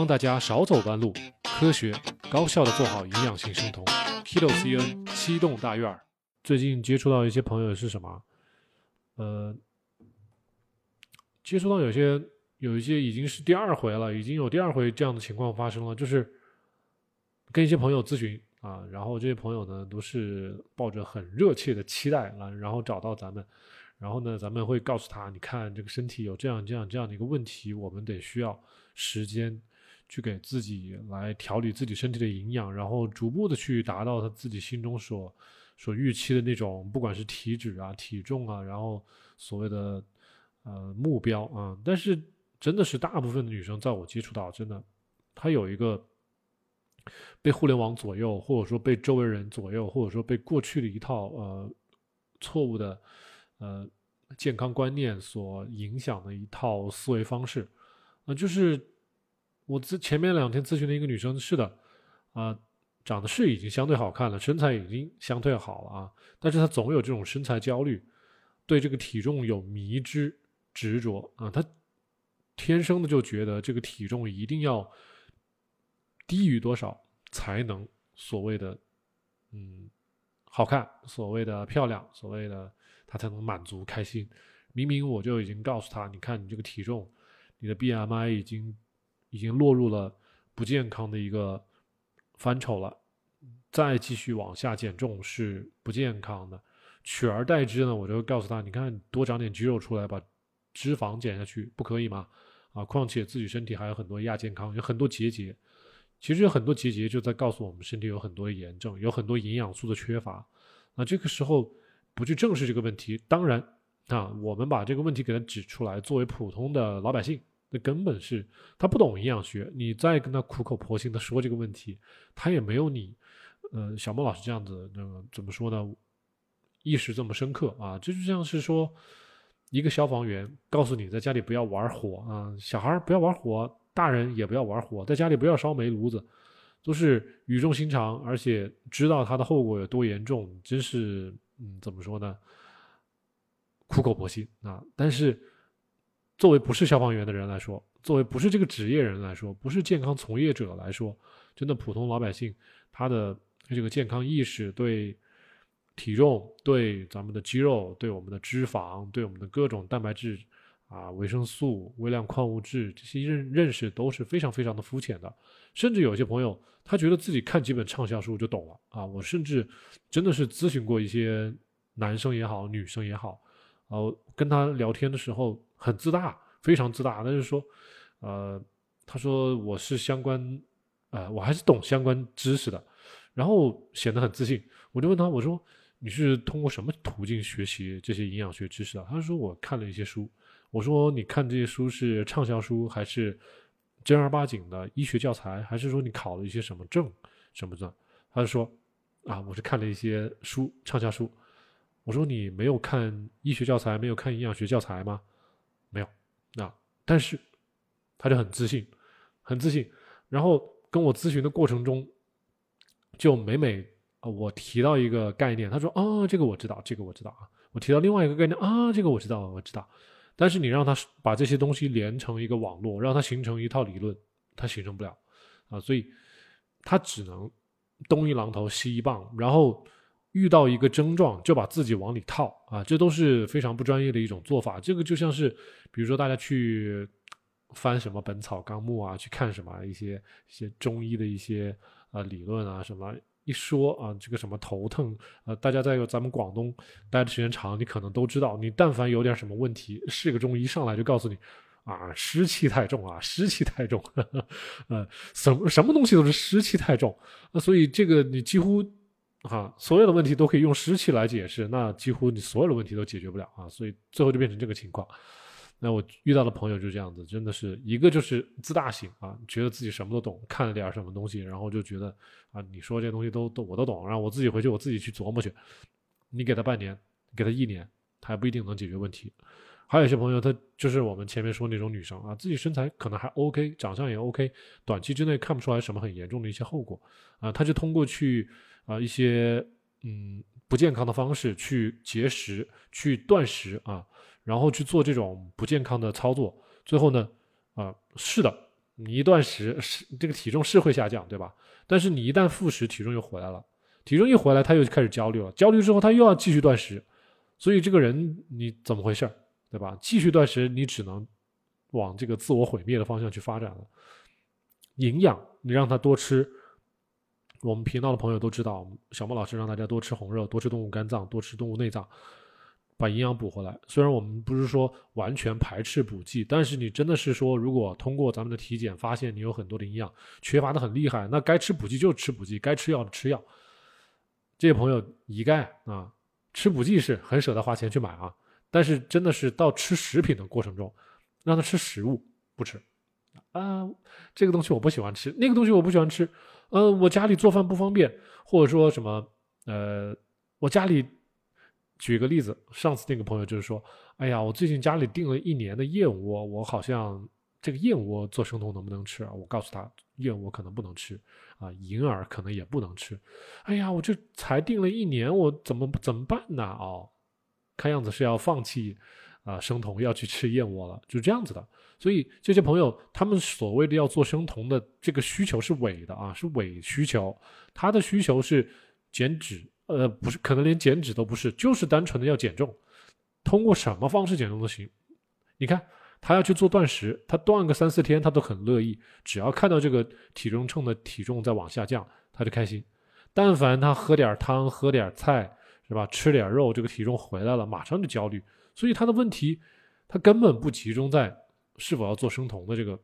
帮大家少走弯路，科学高效的做好营养性生酮。Kilo CN 七栋大院儿，最近接触到一些朋友是什么？呃，接触到有些有一些已经是第二回了，已经有第二回这样的情况发生了，就是跟一些朋友咨询啊，然后这些朋友呢都是抱着很热切的期待啊，然后找到咱们，然后呢咱们会告诉他，你看这个身体有这样这样这样的一个问题，我们得需要时间。去给自己来调理自己身体的营养，然后逐步的去达到他自己心中所所预期的那种，不管是体脂啊、体重啊，然后所谓的呃目标啊。但是真的是大部分的女生，在我接触到，真的她有一个被互联网左右，或者说被周围人左右，或者说被过去的一套呃错误的呃健康观念所影响的一套思维方式啊，就是。我咨前面两天咨询的一个女生，是的，啊，长得是已经相对好看了，身材已经相对好了啊，但是她总有这种身材焦虑，对这个体重有迷之执着啊，她天生的就觉得这个体重一定要低于多少才能所谓的嗯好看，所谓的漂亮，所谓的她才能满足开心。明明我就已经告诉她，你看你这个体重，你的 BMI 已经。已经落入了不健康的一个范畴了，再继续往下减重是不健康的。取而代之呢，我就告诉他：你看，多长点肌肉出来，把脂肪减下去，不可以吗？啊，况且自己身体还有很多亚健康，有很多结节。其实有很多结节就在告诉我们，身体有很多炎症，有很多营养素的缺乏。那这个时候不去正视这个问题，当然啊，我们把这个问题给他指出来，作为普通的老百姓。那根本是他不懂营养学，你再跟他苦口婆心的说这个问题，他也没有你，呃，小莫老师这样子，那个怎么说呢？意识这么深刻啊，这就像是说，一个消防员告诉你在家里不要玩火啊，小孩不要玩火，大人也不要玩火，在家里不要烧煤炉子，都是语重心长，而且知道它的后果有多严重，真是，嗯，怎么说呢？苦口婆心啊，但是。作为不是消防员的人来说，作为不是这个职业人来说，不是健康从业者来说，真的普通老百姓，他的这个健康意识，对体重、对咱们的肌肉、对我们的脂肪、对我们的各种蛋白质啊、维生素、微量矿物质这些认认识都是非常非常的肤浅的。甚至有些朋友，他觉得自己看几本畅销书就懂了啊！我甚至真的是咨询过一些男生也好，女生也好，呃，跟他聊天的时候。很自大，非常自大。那就是说，呃，他说我是相关，呃，我还是懂相关知识的，然后显得很自信。我就问他，我说你是通过什么途径学习这些营养学知识的？他说我看了一些书。我说你看这些书是畅销书，还是正儿八经的医学教材，还是说你考了一些什么证什么的？他就说啊，我是看了一些书，畅销书。我说你没有看医学教材，没有看营养学教材吗？没有，那但是他就很自信，很自信。然后跟我咨询的过程中，就每每啊我提到一个概念，他说啊这个我知道，这个我知道啊。我提到另外一个概念啊这个我知道，我知道。但是你让他把这些东西连成一个网络，让它形成一套理论，他形成不了啊。所以他只能东一榔头西一棒，然后。遇到一个症状就把自己往里套啊，这都是非常不专业的一种做法。这个就像是，比如说大家去翻什么《本草纲目》啊，去看什么一些一些中医的一些呃理论啊，什么一说啊，这个什么头疼啊，大家在咱们广东待的时间长，你可能都知道，你但凡有点什么问题，是个中医上来就告诉你啊，湿气太重啊，湿气太重，呃，什么什么东西都是湿气太重，那所以这个你几乎。啊，所有的问题都可以用湿气来解释，那几乎你所有的问题都解决不了啊，所以最后就变成这个情况。那我遇到的朋友就这样子，真的是一个就是自大型啊，觉得自己什么都懂，看了点什么东西，然后就觉得啊，你说这些东西都都我都懂，然后我自己回去我自己去琢磨去。你给他半年，给他一年，他还不一定能解决问题。还有一些朋友，他就是我们前面说那种女生啊，自己身材可能还 OK，长相也 OK，短期之内看不出来什么很严重的一些后果啊，他就通过去。啊，一些嗯不健康的方式去节食、去断食啊，然后去做这种不健康的操作，最后呢，啊，是的，你一断食是这个体重是会下降，对吧？但是你一旦复食，体重又回来了，体重一回来，他又开始焦虑了，焦虑之后他又要继续断食，所以这个人你怎么回事儿对吧？继续断食，你只能往这个自我毁灭的方向去发展了。营养，你让他多吃。我们频道的朋友都知道，小莫老师让大家多吃红肉，多吃动物肝脏，多吃动物内脏，把营养补回来。虽然我们不是说完全排斥补剂，但是你真的是说，如果通过咱们的体检发现你有很多的营养缺乏的很厉害，那该吃补剂就吃补剂，该吃药的吃药。这些朋友一概啊，吃补剂是很舍得花钱去买啊，但是真的是到吃食品的过程中，让他吃食物不吃啊，这个东西我不喜欢吃，那个东西我不喜欢吃。呃，我家里做饭不方便，或者说什么，呃，我家里，举个例子，上次那个朋友就是说，哎呀，我最近家里订了一年的燕窝，我好像这个燕窝做生酮能不能吃？我告诉他，燕窝可能不能吃，啊，银耳可能也不能吃。哎呀，我这才订了一年，我怎么怎么办呢？哦，看样子是要放弃啊生酮，要去吃燕窝了，就这样子的。所以这些朋友，他们所谓的要做生酮的这个需求是伪的啊，是伪需求。他的需求是减脂，呃，不是，可能连减脂都不是，就是单纯的要减重。通过什么方式减重都行。你看，他要去做断食，他断个三四天，他都很乐意。只要看到这个体重秤的体重在往下降，他就开心。但凡他喝点汤、喝点菜，是吧？吃点肉，这个体重回来了，马上就焦虑。所以他的问题，他根本不集中在。是否要做生酮的这个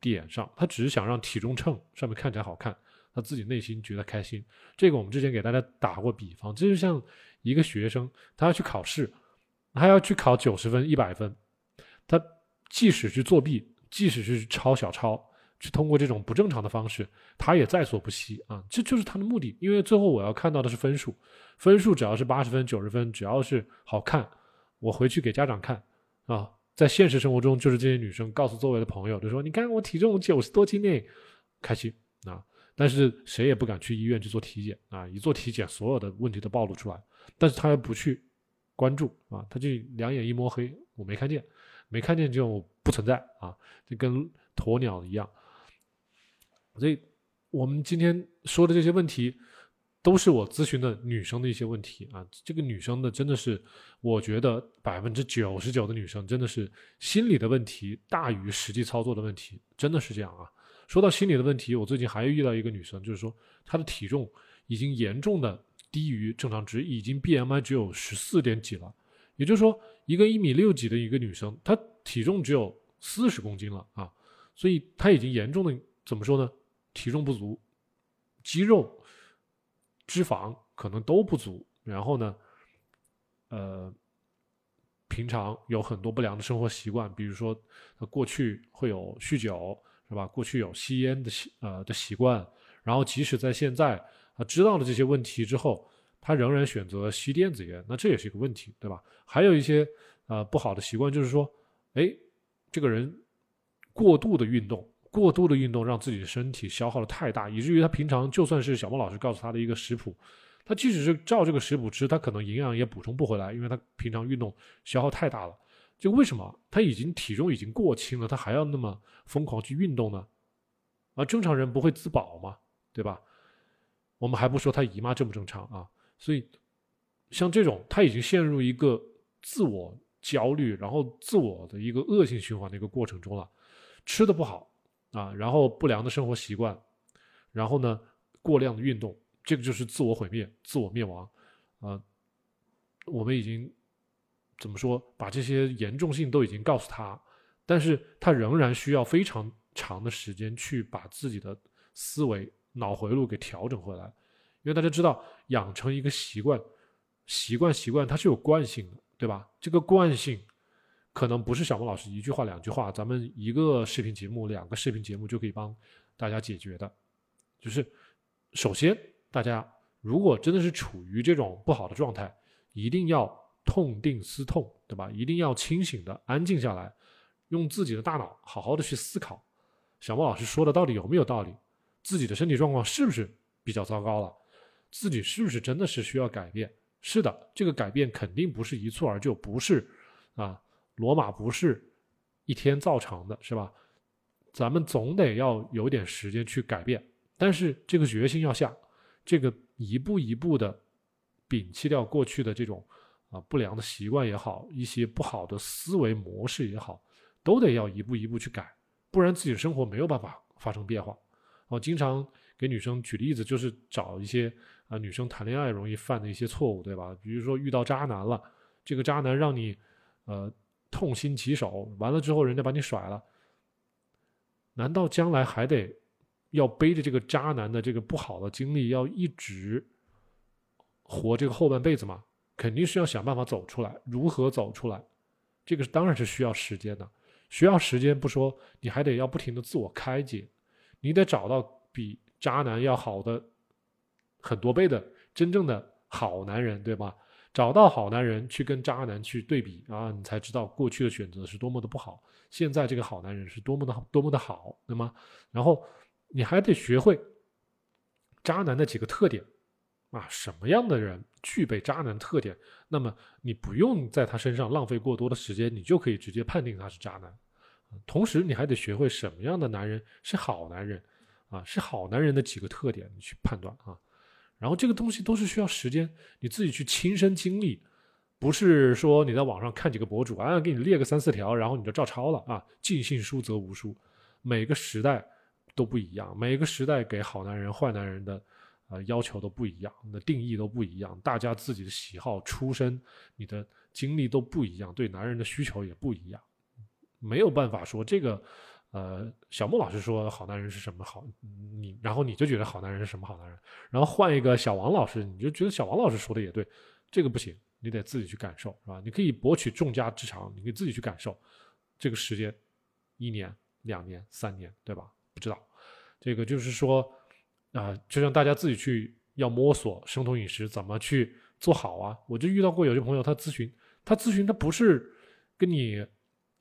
点上，他只是想让体重秤上面看起来好看，他自己内心觉得开心。这个我们之前给大家打过比方，这就像一个学生，他要去考试，他要去考九十分、一百分，他即使去作弊，即使是抄小抄，去通过这种不正常的方式，他也在所不惜啊！这就是他的目的，因为最后我要看到的是分数，分数只要是八十分、九十分，只要是好看，我回去给家长看啊。在现实生活中，就是这些女生告诉周围的朋友，就说：“你看我体重九十多斤呢，开心啊！”但是谁也不敢去医院去做体检啊！一做体检，所有的问题都暴露出来。但是他又不去关注啊，他就两眼一摸黑，我没看见，没看见就不存在啊，就跟鸵鸟一样。所以，我们今天说的这些问题。都是我咨询的女生的一些问题啊，这个女生的真的是，我觉得百分之九十九的女生真的是心理的问题大于实际操作的问题，真的是这样啊。说到心理的问题，我最近还遇到一个女生，就是说她的体重已经严重的低于正常值，已经 BMI 只有十四点几了，也就是说一个一米六几的一个女生，她体重只有四十公斤了啊，所以她已经严重的怎么说呢？体重不足，肌肉。脂肪可能都不足，然后呢，呃，平常有很多不良的生活习惯，比如说他过去会有酗酒，是吧？过去有吸烟的习呃的习惯，然后即使在现在他知道了这些问题之后，他仍然选择吸电子烟，那这也是一个问题，对吧？还有一些呃不好的习惯，就是说，哎，这个人过度的运动。过度的运动让自己的身体消耗的太大，以至于他平常就算是小孟老师告诉他的一个食谱，他即使是照这个食谱吃，他可能营养也补充不回来，因为他平常运动消耗太大了。就为什么他已经体重已经过轻了，他还要那么疯狂去运动呢？啊，正常人不会自保吗？对吧？我们还不说他姨妈正不正常啊？所以像这种他已经陷入一个自我焦虑，然后自我的一个恶性循环的一个过程中了，吃的不好。啊，然后不良的生活习惯，然后呢，过量的运动，这个就是自我毁灭、自我灭亡。啊，我们已经怎么说，把这些严重性都已经告诉他，但是他仍然需要非常长的时间去把自己的思维、脑回路给调整回来。因为大家知道，养成一个习惯，习惯习惯它是有惯性的，对吧？这个惯性。可能不是小孟老师一句话两句话，咱们一个视频节目、两个视频节目就可以帮大家解决的。就是首先，大家如果真的是处于这种不好的状态，一定要痛定思痛，对吧？一定要清醒的安静下来，用自己的大脑好好的去思考，小孟老师说的到底有没有道理？自己的身体状况是不是比较糟糕了？自己是不是真的是需要改变？是的，这个改变肯定不是一蹴而就，不是啊。罗马不是一天造成的，是吧？咱们总得要有点时间去改变，但是这个决心要下，这个一步一步的摒弃掉过去的这种啊不良的习惯也好，一些不好的思维模式也好，都得要一步一步去改，不然自己的生活没有办法发生变化。我经常给女生举例子，就是找一些啊女生谈恋爱容易犯的一些错误，对吧？比如说遇到渣男了，这个渣男让你呃痛心疾首，完了之后人家把你甩了。难道将来还得要背着这个渣男的这个不好的经历，要一直活这个后半辈子吗？肯定是要想办法走出来。如何走出来？这个当然是需要时间的，需要时间不说，你还得要不停的自我开解，你得找到比渣男要好的很多倍的真正的好男人，对吧？找到好男人去跟渣男去对比啊，你才知道过去的选择是多么的不好。现在这个好男人是多么的，多么的好，对吗？然后你还得学会渣男的几个特点啊，什么样的人具备渣男特点？那么你不用在他身上浪费过多的时间，你就可以直接判定他是渣男。同时，你还得学会什么样的男人是好男人啊，是好男人的几个特点，你去判断啊。然后这个东西都是需要时间，你自己去亲身经历。不是说你在网上看几个博主啊，给你列个三四条，然后你就照抄了啊？尽信书则无书。每个时代都不一样，每个时代给好男人、坏男人的呃要求都不一样，的定义都不一样。大家自己的喜好、出身、你的经历都不一样，对男人的需求也不一样。没有办法说这个，呃，小莫老师说好男人是什么好，你然后你就觉得好男人是什么好男人，然后换一个小王老师，你就觉得小王老师说的也对，这个不行。你得自己去感受，是吧？你可以博取众家之长，你可以自己去感受这个时间，一年、两年、三年，对吧？不知道，这个就是说，啊，就让大家自己去要摸索生酮饮食怎么去做好啊。我就遇到过有些朋友，他咨询，他咨询他不是跟你，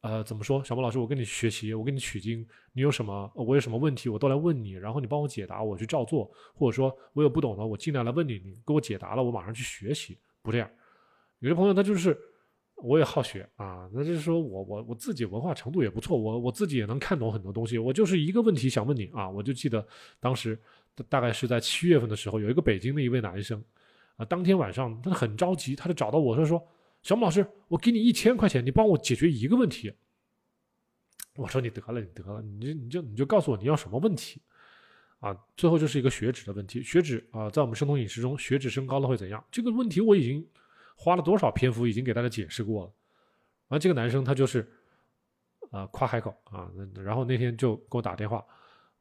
呃，怎么说？小莫老师，我跟你学习，我跟你取经，你有什么，我有什么问题，我都来问你，然后你帮我解答，我去照做，或者说我有不懂的，我尽量来问你，你给我解答了，我马上去学习，不这样。有些朋友他就是，我也好学啊，那就是说我我我自己文化程度也不错，我我自己也能看懂很多东西。我就是一个问题想问你啊，我就记得当时大概是在七月份的时候，有一个北京的一位男生啊，当天晚上他很着急，他就找到我说说，小木老师，我给你一千块钱，你帮我解决一个问题。我说你得了，你得了，你就你就你就告诉我你要什么问题啊？最后就是一个血脂的问题，血脂啊，在我们生酮饮食中，血脂升高了会怎样？这个问题我已经。花了多少篇幅已经给大家解释过了，完这个男生他就是，啊夸海口啊，然后那天就给我打电话，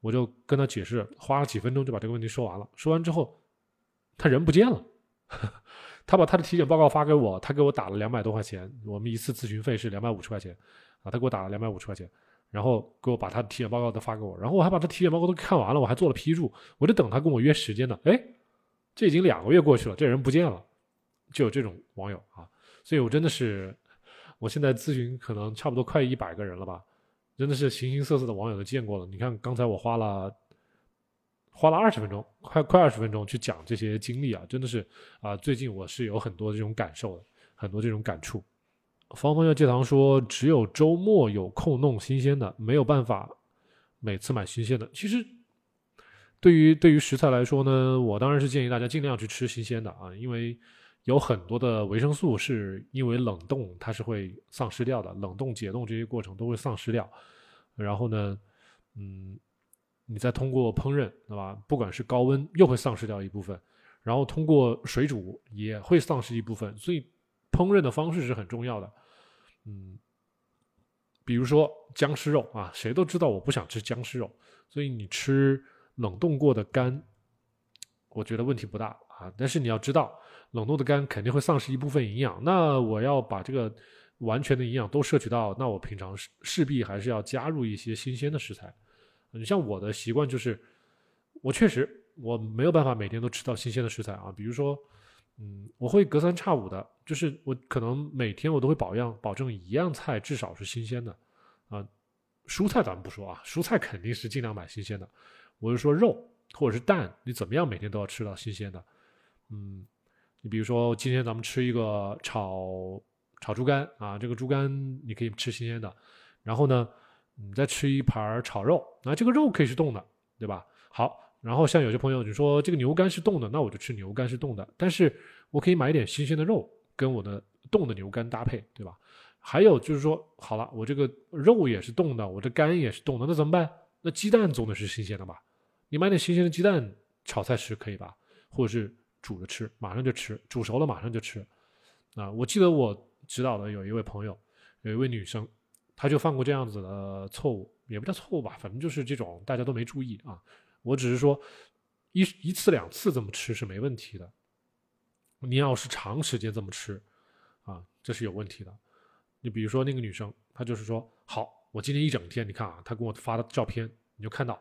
我就跟他解释，花了几分钟就把这个问题说完了。说完之后，他人不见了，他把他的体检报告发给我，他给我打了两百多块钱，我们一次咨询费是两百五十块钱，啊，他给我打了两百五十块钱，然后给我把他的体检报告都发给我，然后我还把他体检报告都看完了，我还做了批注，我就等他跟我约时间呢。哎，这已经两个月过去了，这人不见了。就有这种网友啊，所以我真的是，我现在咨询可能差不多快一百个人了吧，真的是形形色色的网友都见过了。你看刚才我花了花了二十分钟，快快二十分钟去讲这些经历啊，真的是啊，最近我是有很多这种感受的，很多这种感触。方方要戒糖说，只有周末有空弄新鲜的，没有办法每次买新鲜的。其实。对于对于食材来说呢，我当然是建议大家尽量去吃新鲜的啊，因为有很多的维生素是因为冷冻它是会丧失掉的，冷冻解冻这些过程都会丧失掉。然后呢，嗯，你再通过烹饪，对吧？不管是高温又会丧失掉一部分，然后通过水煮也会丧失一部分，所以烹饪的方式是很重要的。嗯，比如说僵尸肉啊，谁都知道我不想吃僵尸肉，所以你吃。冷冻过的肝，我觉得问题不大啊。但是你要知道，冷冻的肝肯定会丧失一部分营养。那我要把这个完全的营养都摄取到，那我平常势势必还是要加入一些新鲜的食材。你像我的习惯就是，我确实我没有办法每天都吃到新鲜的食材啊。比如说，嗯，我会隔三差五的，就是我可能每天我都会保样保证一样菜至少是新鲜的啊。蔬菜咱们不说啊，蔬菜肯定是尽量买新鲜的。我是说肉或者是蛋，你怎么样每天都要吃到新鲜的。嗯，你比如说今天咱们吃一个炒炒猪肝啊，这个猪肝你可以吃新鲜的。然后呢，你再吃一盘炒肉，那这个肉可以是冻的，对吧？好，然后像有些朋友就说这个牛肝是冻的，那我就吃牛肝是冻的，但是我可以买一点新鲜的肉跟我的冻的牛肝搭配，对吧？还有就是说，好了，我这个肉也是冻的，我这肝也是冻的，那怎么办？那鸡蛋总得是新鲜的吧？你买点新鲜的鸡蛋炒菜吃可以吧？或者是煮着吃，马上就吃，煮熟了马上就吃。啊，我记得我指导的有一位朋友，有一位女生，她就犯过这样子的错误，也不叫错误吧，反正就是这种大家都没注意啊。我只是说，一一次两次这么吃是没问题的，你要是长时间这么吃，啊，这是有问题的。你比如说那个女生，她就是说，好，我今天一整天，你看啊，她给我发的照片，你就看到，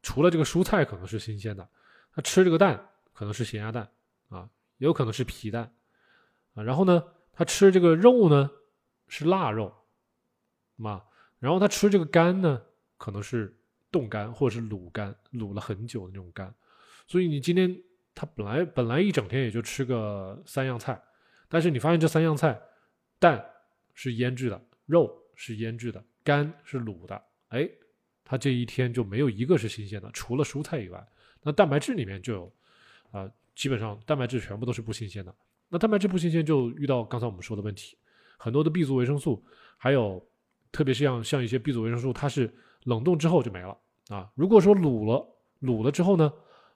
除了这个蔬菜可能是新鲜的，她吃这个蛋可能是咸鸭蛋啊，也有可能是皮蛋啊，然后呢，她吃这个肉呢是腊肉，嘛，然后他吃这个肝呢可能是冻干或者是卤干，卤了很久的那种干，所以你今天他本来本来一整天也就吃个三样菜，但是你发现这三样菜蛋。是腌制的，肉是腌制的，肝是卤的，哎，他这一天就没有一个是新鲜的，除了蔬菜以外，那蛋白质里面就有，啊，基本上蛋白质全部都是不新鲜的。那蛋白质不新鲜，就遇到刚才我们说的问题，很多的 B 族维生素，还有特别是像像一些 B 族维生素，它是冷冻之后就没了啊。如果说卤了，卤了之后呢，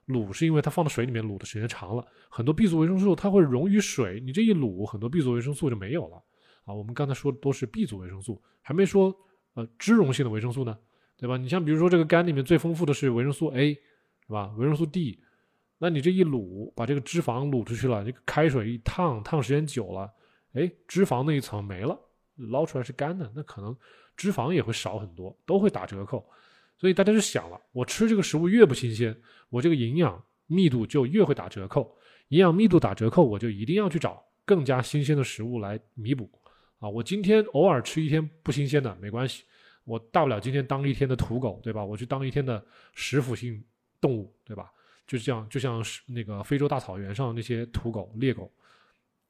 卤是因为它放到水里面卤的时间长了，很多 B 族维生素它会溶于水，你这一卤，很多 B 族维生素就没有了。啊，我们刚才说的都是 B 族维生素，还没说呃脂溶性的维生素呢，对吧？你像比如说这个肝里面最丰富的是维生素 A，是吧？维生素 D，那你这一卤，把这个脂肪卤出去了，这个开水一烫，烫时间久了，哎，脂肪那一层没了，捞出来是干的，那可能脂肪也会少很多，都会打折扣。所以大家就想了，我吃这个食物越不新鲜，我这个营养密度就越会打折扣，营养密度打折扣，我就一定要去找更加新鲜的食物来弥补。啊，我今天偶尔吃一天不新鲜的没关系，我大不了今天当一天的土狗，对吧？我去当一天的食腐性动物，对吧？就像就像那个非洲大草原上那些土狗、猎狗，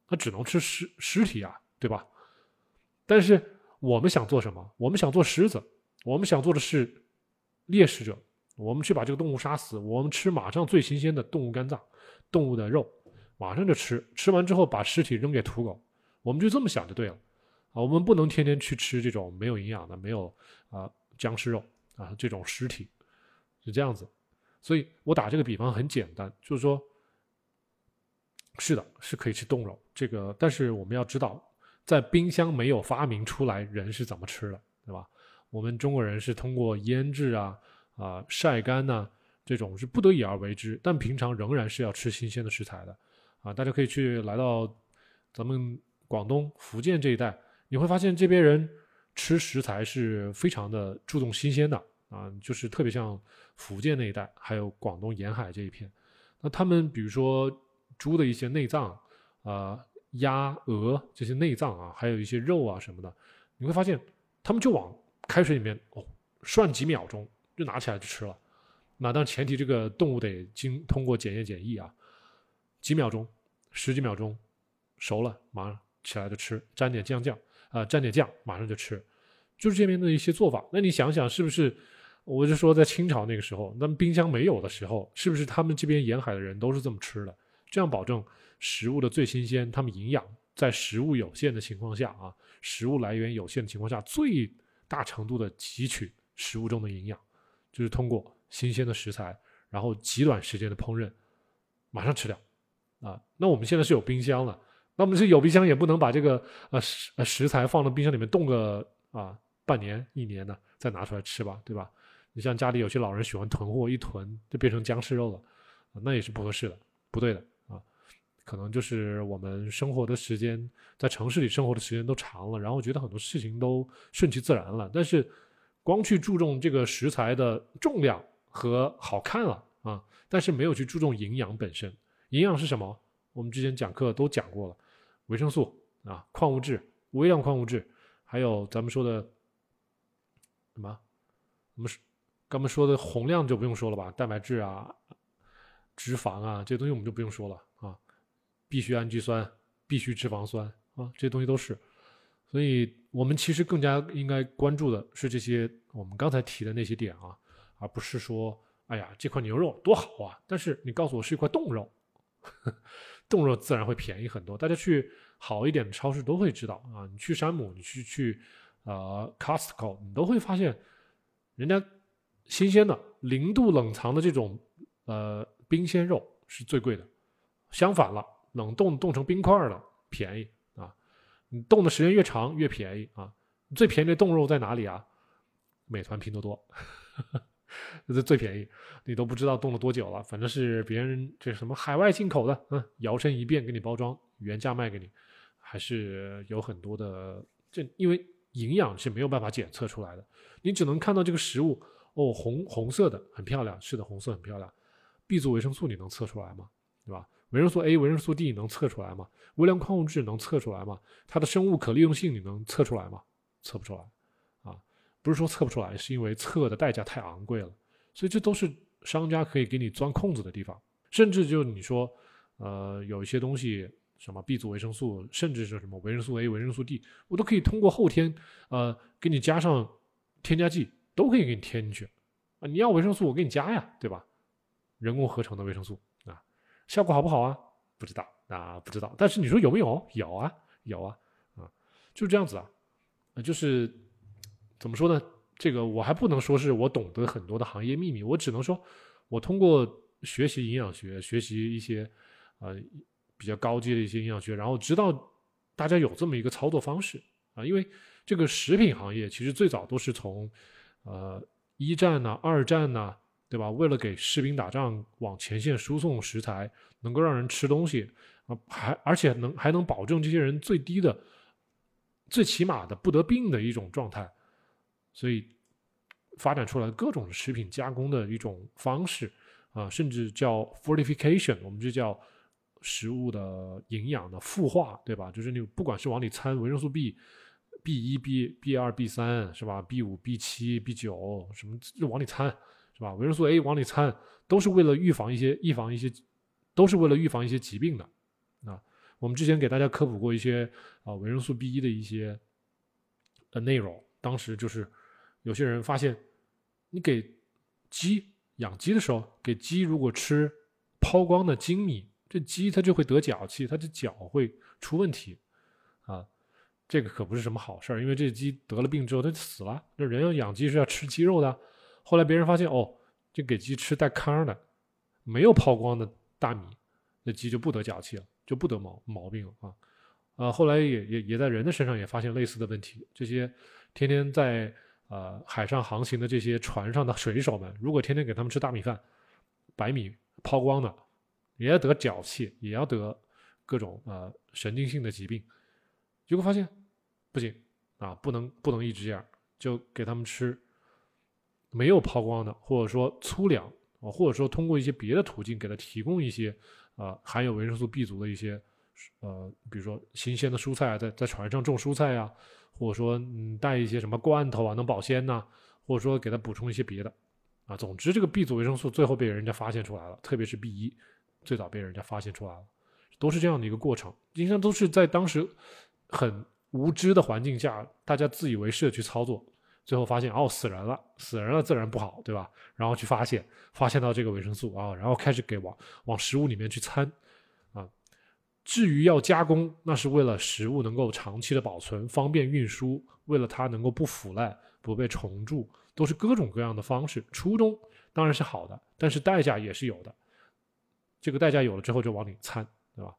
它只能吃尸尸体啊，对吧？但是我们想做什么？我们想做狮子，我们想做的是猎食者，我们去把这个动物杀死，我们吃马上最新鲜的动物肝脏、动物的肉，马上就吃，吃完之后把尸体扔给土狗，我们就这么想就对了。啊，我们不能天天去吃这种没有营养的、没有啊僵尸肉啊这种尸体，是这样子。所以我打这个比方很简单，就是说，是的，是可以吃冻肉。这个，但是我们要知道，在冰箱没有发明出来，人是怎么吃的，对吧？我们中国人是通过腌制啊、啊晒干呐这种是不得已而为之，但平常仍然是要吃新鲜的食材的。啊，大家可以去来到咱们广东、福建这一带。你会发现这边人吃食材是非常的注重新鲜的啊，就是特别像福建那一带，还有广东沿海这一片。那他们比如说猪的一些内脏啊、鸭、鹅这些内脏啊，还有一些肉啊什么的，你会发现他们就往开水里面哦涮几秒钟就拿起来就吃了。那但前提这个动物得经通过检验检疫啊，几秒钟、十几秒钟熟了，马上起来就吃，沾点酱酱。啊，沾点酱，马上就吃，就是这边的一些做法。那你想想，是不是？我就说，在清朝那个时候，那么冰箱没有的时候，是不是他们这边沿海的人都是这么吃的？这样保证食物的最新鲜，它们营养在食物有限的情况下啊，食物来源有限的情况下，最大程度的汲取食物中的营养，就是通过新鲜的食材，然后极短时间的烹饪，马上吃掉。啊，那我们现在是有冰箱了。那我们是有冰箱，也不能把这个呃食呃食材放到冰箱里面冻个啊半年一年的，再拿出来吃吧，对吧？你像家里有些老人喜欢囤货，一囤就变成僵尸肉了，那也是不合适的，不对的。可能就是我们生活的时间在城市里生活的时间都长了，然后觉得很多事情都顺其自然了，但是光去注重这个食材的重量和好看了啊，但是没有去注重营养本身。营养是什么？我们之前讲课都讲过了。维生素啊，矿物质、微量矿物质，还有咱们说的什么？我们刚们说的宏量就不用说了吧？蛋白质啊、脂肪啊，这些东西我们就不用说了。必需氨基酸、必需脂肪酸啊，这些东西都是。所以我们其实更加应该关注的是这些我们刚才提的那些点啊，而不是说，哎呀，这块牛肉多好啊！但是你告诉我是一块冻肉，冻肉自然会便宜很多。大家去好一点的超市都会知道啊，你去山姆，你去去呃 Costco，你都会发现，人家新鲜的零度冷藏的这种呃冰鲜肉是最贵的，相反了，冷冻冻成冰块了便宜啊。你冻的时间越长越便宜啊！最便宜的冻肉在哪里啊？美团、拼多多，这最便宜。你都不知道冻了多久了，反正是别人这什么海外进口的，嗯，摇身一变给你包装，原价卖给你，还是有很多的。这因为营养是没有办法检测出来的，你只能看到这个食物哦，红红色的很漂亮，是的，红色很漂亮。B 族维生素你能测出来吗？对吧？维生素 A、维生素 D 能测出来吗？微量矿物质能测出来吗？它的生物可利用性你能测出来吗？测不出来，啊，不是说测不出来，是因为测的代价太昂贵了。所以这都是商家可以给你钻空子的地方。甚至就你说，呃，有一些东西，什么 B 族维生素，甚至是什么维生素 A、维生素 D，我都可以通过后天，呃，给你加上添加剂，都可以给你添进去。啊，你要维生素，我给你加呀，对吧？人工合成的维生素。效果好不好啊？不知道啊，不知道。但是你说有没有？有啊，有啊，啊，就这样子啊，就是怎么说呢？这个我还不能说是我懂得很多的行业秘密，我只能说，我通过学习营养学，学习一些呃比较高阶的一些营养学，然后知道大家有这么一个操作方式啊。因为这个食品行业其实最早都是从呃一战呐、二战呐。对吧？为了给士兵打仗往前线输送食材，能够让人吃东西啊，还而且能还能保证这些人最低的、最起码的不得病的一种状态，所以发展出来各种食品加工的一种方式啊，甚至叫 fortification，我们就叫食物的营养的孵化，对吧？就是你不管是往里掺维生素 B、B 一、B、B 二、B 三，是吧？B 五、B 七、B 九，什么就往里掺。是吧？维生素 A 往里掺，都是为了预防一些、预防一些，都是为了预防一些疾病的。啊，我们之前给大家科普过一些啊维生素 B 一的一些的内容。当时就是有些人发现，你给鸡养鸡的时候，给鸡如果吃抛光的精米，这鸡它就会得脚气，它的脚会出问题。啊，这个可不是什么好事儿，因为这鸡得了病之后它就死了。那人要养鸡是要吃鸡肉的。后来别人发现，哦，就给鸡吃带糠的，没有抛光的大米，那鸡就不得脚气了，就不得毛毛病了啊。呃，后来也也也在人的身上也发现类似的问题。这些天天在呃海上航行的这些船上的水手们，如果天天给他们吃大米饭、白米抛光的，也要得脚气，也要得各种呃神经性的疾病。结果发现不行啊，不能不能一直这样，就给他们吃。没有抛光的，或者说粗粮啊，或者说通过一些别的途径给它提供一些啊含有维生素 B 族的一些呃，比如说新鲜的蔬菜啊，在在船上种蔬菜呀，或者说嗯带一些什么罐头啊能保鲜呐，或者说给它补充一些别的啊，总之这个 B 族维生素最后被人家发现出来了，特别是 B 一最早被人家发现出来了，都是这样的一个过程，应该都是在当时很无知的环境下，大家自以为是的去操作。最后发现哦死人了，死人了自然不好，对吧？然后去发现，发现到这个维生素啊，然后开始给往往食物里面去掺啊。至于要加工，那是为了食物能够长期的保存，方便运输，为了它能够不腐烂、不被虫蛀，都是各种各样的方式。初衷当然是好的，但是代价也是有的。这个代价有了之后就往里掺，对吧？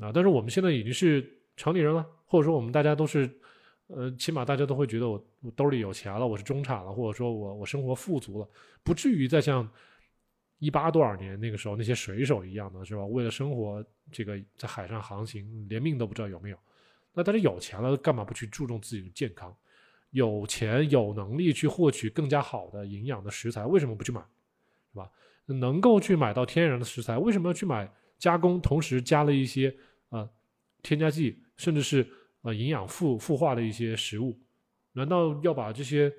啊，但是我们现在已经是城里人了，或者说我们大家都是。呃，起码大家都会觉得我我兜里有钱了，我是中产了，或者说我我生活富足了，不至于再像一八多少年那个时候那些水手一样的是吧？为了生活，这个在海上航行，连命都不知道有没有。那大家有钱了，干嘛不去注重自己的健康？有钱有能力去获取更加好的营养的食材，为什么不去买？是吧？能够去买到天然的食材，为什么要去买加工，同时加了一些呃添加剂，甚至是？呃，营养富富化的一些食物，难道要把这些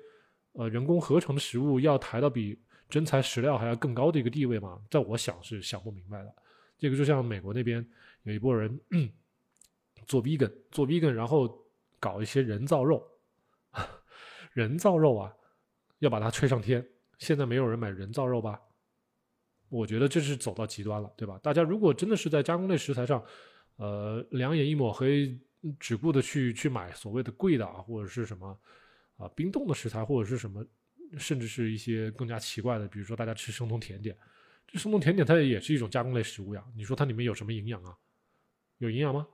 呃人工合成的食物要抬到比真材实料还要更高的一个地位吗？在我想是想不明白的。这个就像美国那边有一波人做 vegan，做 vegan，然后搞一些人造肉，人造肉啊，要把它吹上天。现在没有人买人造肉吧？我觉得这是走到极端了，对吧？大家如果真的是在加工类食材上，呃，两眼一抹黑，只顾的去去买所谓的贵的啊，或者是什么啊冰冻的食材，或者是什么，甚至是一些更加奇怪的，比如说大家吃生酮甜点，这生酮甜点它也是一种加工类食物呀。你说它里面有什么营养啊？有营养吗？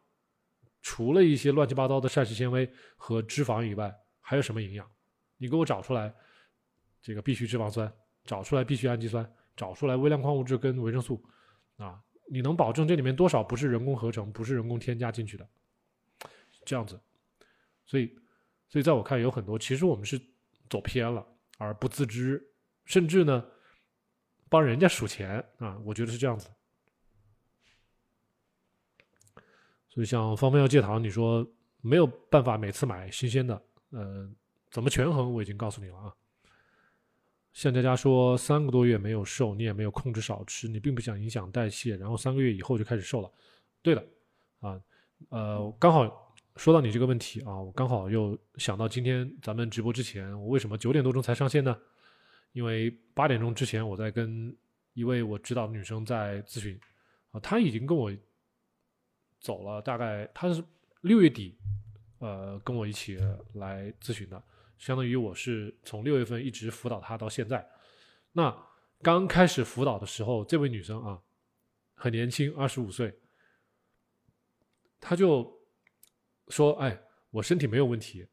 除了一些乱七八糟的膳食纤维和脂肪以外，还有什么营养？你给我找出来，这个必需脂肪酸，找出来必需氨基酸。找出来微量矿物质跟维生素，啊，你能保证这里面多少不是人工合成，不是人工添加进去的？这样子，所以，所以在我看，有很多其实我们是走偏了而不自知，甚至呢，帮人家数钱啊，我觉得是这样子。所以像芳芳要戒糖，你说没有办法每次买新鲜的，呃，怎么权衡？我已经告诉你了啊。向佳佳说：“三个多月没有瘦，你也没有控制少吃，你并不想影响代谢，然后三个月以后就开始瘦了。”对的，啊，呃，刚好说到你这个问题啊，我刚好又想到今天咱们直播之前，我为什么九点多钟才上线呢？因为八点钟之前我在跟一位我指导的女生在咨询，啊，她已经跟我走了，大概她是六月底，呃，跟我一起来咨询的。相当于我是从六月份一直辅导她到现在，那刚开始辅导的时候，这位女生啊，很年轻，二十五岁，她就说：“哎，我身体没有问题，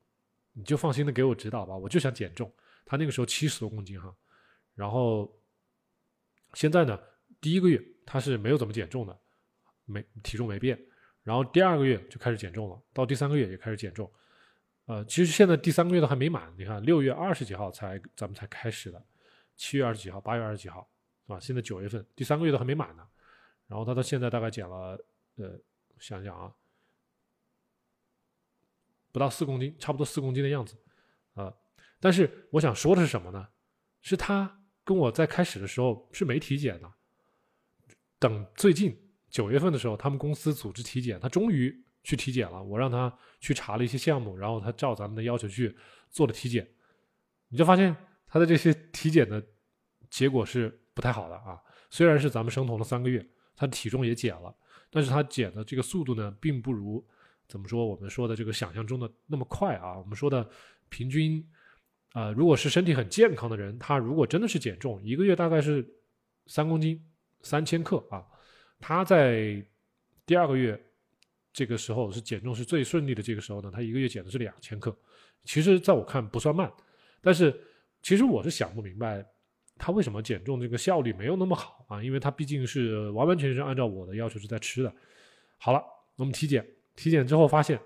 你就放心的给我指导吧，我就想减重。”她那个时候七十多公斤哈，然后现在呢，第一个月她是没有怎么减重的，没体重没变，然后第二个月就开始减重了，到第三个月也开始减重。呃，其实现在第三个月都还没满，你看六月二十几号才咱们才开始的，七月二十几号，八月二十几号，啊，现在九月份，第三个月都还没满呢。然后他到现在大概减了，呃，想想啊，不到四公斤，差不多四公斤的样子，啊。但是我想说的是什么呢？是他跟我在开始的时候是没体检的，等最近九月份的时候，他们公司组织体检，他终于。去体检了，我让他去查了一些项目，然后他照咱们的要求去做了体检，你就发现他的这些体检的结果是不太好的啊。虽然是咱们生酮了三个月，他体重也减了，但是他减的这个速度呢，并不如怎么说我们说的这个想象中的那么快啊。我们说的平均啊，如果是身体很健康的人，他如果真的是减重，一个月大概是三公斤三千克啊，他在第二个月。这个时候是减重是最顺利的。这个时候呢，他一个月减的是两千克，其实在我看不算慢，但是其实我是想不明白，他为什么减重这个效率没有那么好啊？因为他毕竟是完完全全按照我的要求是在吃的。好了，我们体检，体检之后发现，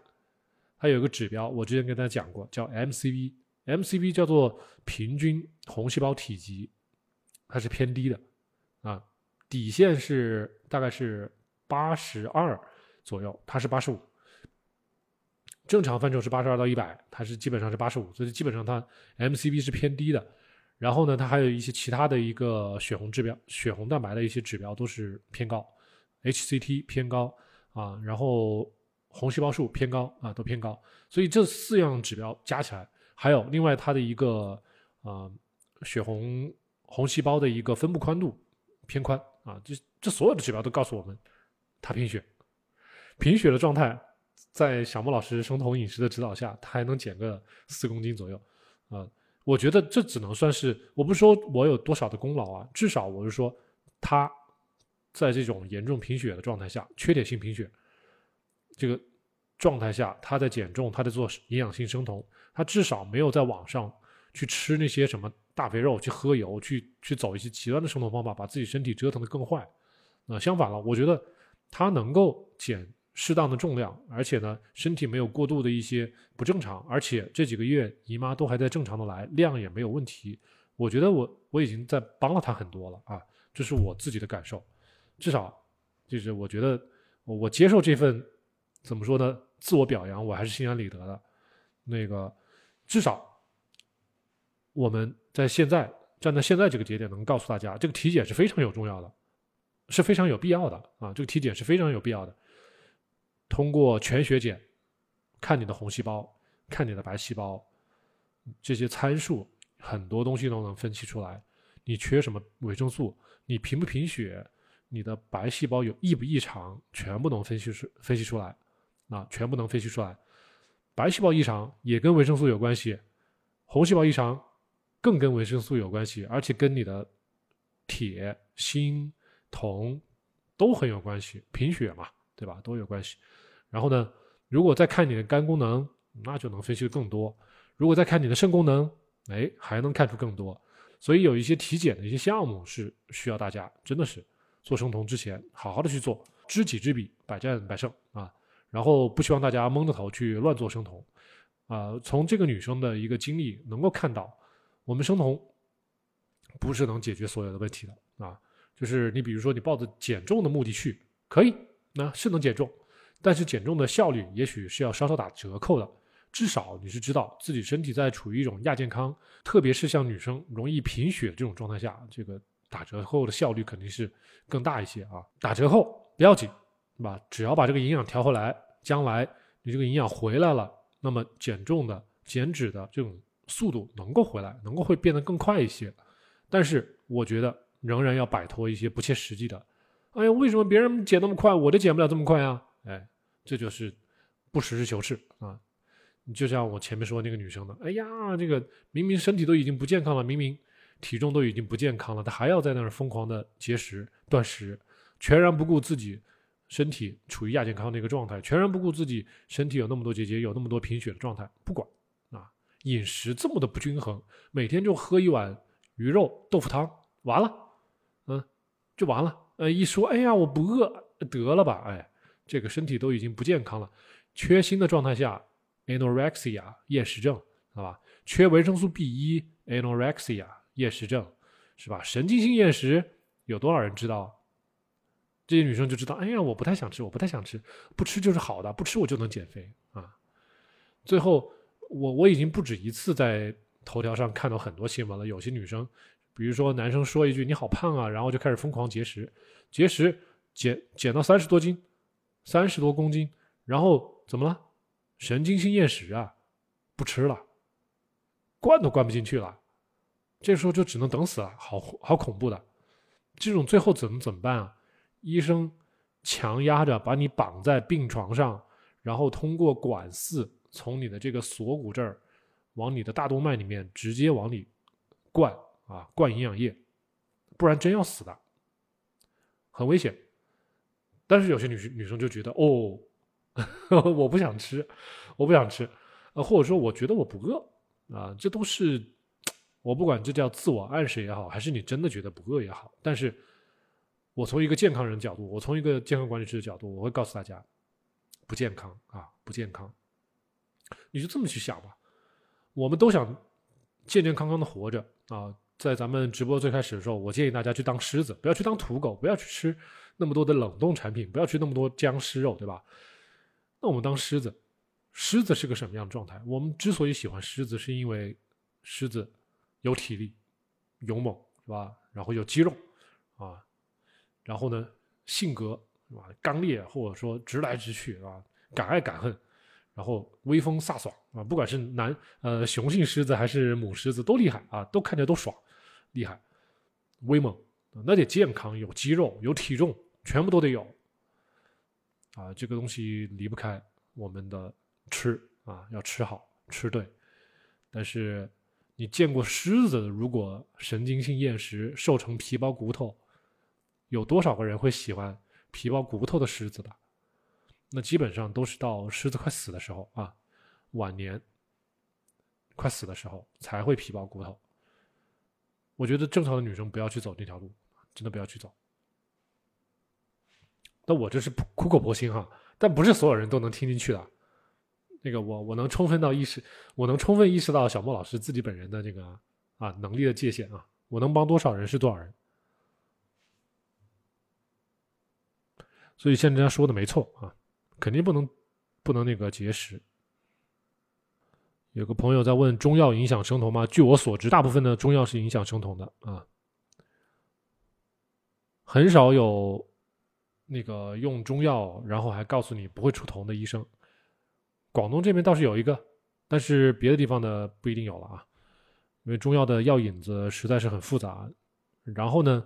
他有一个指标，我之前跟大家讲过，叫 MCV，MCV 叫做平均红细胞体积，它是偏低的，啊，底线是大概是八十二。左右，它是八十五，正常范畴是八十二到一百，它是基本上是八十五，所以基本上它 MCV 是偏低的。然后呢，它还有一些其他的一个血红指标，血红蛋白的一些指标都是偏高，HCT 偏高啊，然后红细胞数偏高啊，都偏高。所以这四样指标加起来，还有另外它的一个啊血红红细胞的一个分布宽度偏宽啊，这这所有的指标都告诉我们它贫血。贫血的状态，在小莫老师生酮饮食的指导下，他还能减个四公斤左右，啊，我觉得这只能算是，我不是说我有多少的功劳啊，至少我是说，他在这种严重贫血的状态下，缺铁性贫血这个状态下，他在减重，他在做营养性生酮，他至少没有在网上去吃那些什么大肥肉，去喝油，去去走一些极端的生酮方法，把自己身体折腾的更坏。那相反了，我觉得他能够减。适当的重量，而且呢，身体没有过度的一些不正常，而且这几个月姨妈都还在正常的来，量也没有问题。我觉得我我已经在帮了她很多了啊，这是我自己的感受。至少就是我觉得我接受这份怎么说呢，自我表扬，我还是心安理得的。那个至少我们在现在站在现在这个节点，能告诉大家，这个体检是非常有重要的，是非常有必要的啊，这个体检是非常有必要的。通过全血检看你的红细胞，看你的白细胞，这些参数很多东西都能分析出来。你缺什么维生素？你贫不贫血？你的白细胞有异不异常？全部能分析出分析出来，啊，全部能分析出来。白细胞异常也跟维生素有关系，红细胞异常更跟维生素有关系，而且跟你的铁、锌、铜都很有关系。贫血嘛，对吧？都有关系。然后呢，如果再看你的肝功能，那就能分析的更多。如果再看你的肾功能，哎，还能看出更多。所以有一些体检的一些项目是需要大家真的是做生酮之前好好的去做，知己知彼，百战百胜啊。然后不希望大家蒙着头去乱做生酮啊。从这个女生的一个经历能够看到，我们生酮不是能解决所有的问题的啊。就是你比如说你抱着减重的目的去，可以，那是能减重。但是减重的效率也许是要稍稍打折扣的，至少你是知道自己身体在处于一种亚健康，特别是像女生容易贫血这种状态下，这个打折后的效率肯定是更大一些啊。打折扣不要紧，是吧？只要把这个营养调回来，将来你这个营养回来了，那么减重的、减脂的这种速度能够回来，能够会变得更快一些。但是我觉得仍然要摆脱一些不切实际的，哎呀，为什么别人减那么快，我就减不了这么快啊？哎，这就是不实事求是啊！你就像我前面说那个女生的，哎呀，这个明明身体都已经不健康了，明明体重都已经不健康了，她还要在那儿疯狂的节食断食，全然不顾自己身体处于亚健康的一个状态，全然不顾自己身体有那么多结节，有那么多贫血的状态，不管啊，饮食这么的不均衡，每天就喝一碗鱼肉豆腐汤，完了，嗯，就完了。呃，一说，哎呀，我不饿，得了吧，哎。这个身体都已经不健康了，缺锌的状态下，anorexia 厌食症，好吧？缺维生素 B 一，anorexia 厌食症，是吧？神经性厌食有多少人知道？这些女生就知道，哎呀，我不太想吃，我不太想吃，不吃就是好的，不吃我就能减肥啊。最后，我我已经不止一次在头条上看到很多新闻了，有些女生，比如说男生说一句你好胖啊，然后就开始疯狂节食，节食减减到三十多斤。三十多公斤，然后怎么了？神经性厌食啊，不吃了，灌都灌不进去了，这时候就只能等死了，好好恐怖的。这种最后怎么怎么办啊？医生强压着把你绑在病床上，然后通过管饲从你的这个锁骨这儿往你的大动脉里面直接往里灌啊，灌营养液，不然真要死的，很危险。但是有些女女生就觉得哦，我不想吃，我不想吃，呃，或者说我觉得我不饿啊，这都是我不管这叫自我暗示也好，还是你真的觉得不饿也好。但是，我从一个健康人角度，我从一个健康管理师的角度，我会告诉大家，不健康啊，不健康。你就这么去想吧，我们都想健健康康的活着啊。在咱们直播最开始的时候，我建议大家去当狮子，不要去当土狗，不要去吃那么多的冷冻产品，不要吃那么多僵尸肉，对吧？那我们当狮子，狮子是个什么样的状态？我们之所以喜欢狮子，是因为狮子有体力、勇猛，是吧？然后有肌肉啊，然后呢，性格是吧？刚烈，或者说直来直去啊，敢爱敢恨。然后威风飒爽啊，不管是男呃雄性狮子还是母狮子都厉害啊，都看着都爽，厉害，威猛，那得健康，有肌肉，有体重，全部都得有啊。这个东西离不开我们的吃啊，要吃好吃对。但是你见过狮子如果神经性厌食，瘦成皮包骨头，有多少个人会喜欢皮包骨头的狮子的？那基本上都是到狮子快死的时候啊，晚年快死的时候才会皮包骨头。我觉得正常的女生不要去走这条路，真的不要去走。那我这是苦口婆心哈，但不是所有人都能听进去的。那个我我能充分到意识，我能充分意识到小莫老师自己本人的这个啊能力的界限啊，我能帮多少人是多少人。所以现在人家说的没错啊。肯定不能，不能那个节食。有个朋友在问中药影响生酮吗？据我所知，大部分的中药是影响生酮的啊，很少有那个用中药然后还告诉你不会出酮的医生。广东这边倒是有一个但是别的地方的不一定有了啊，因为中药的药引子实在是很复杂。然后呢，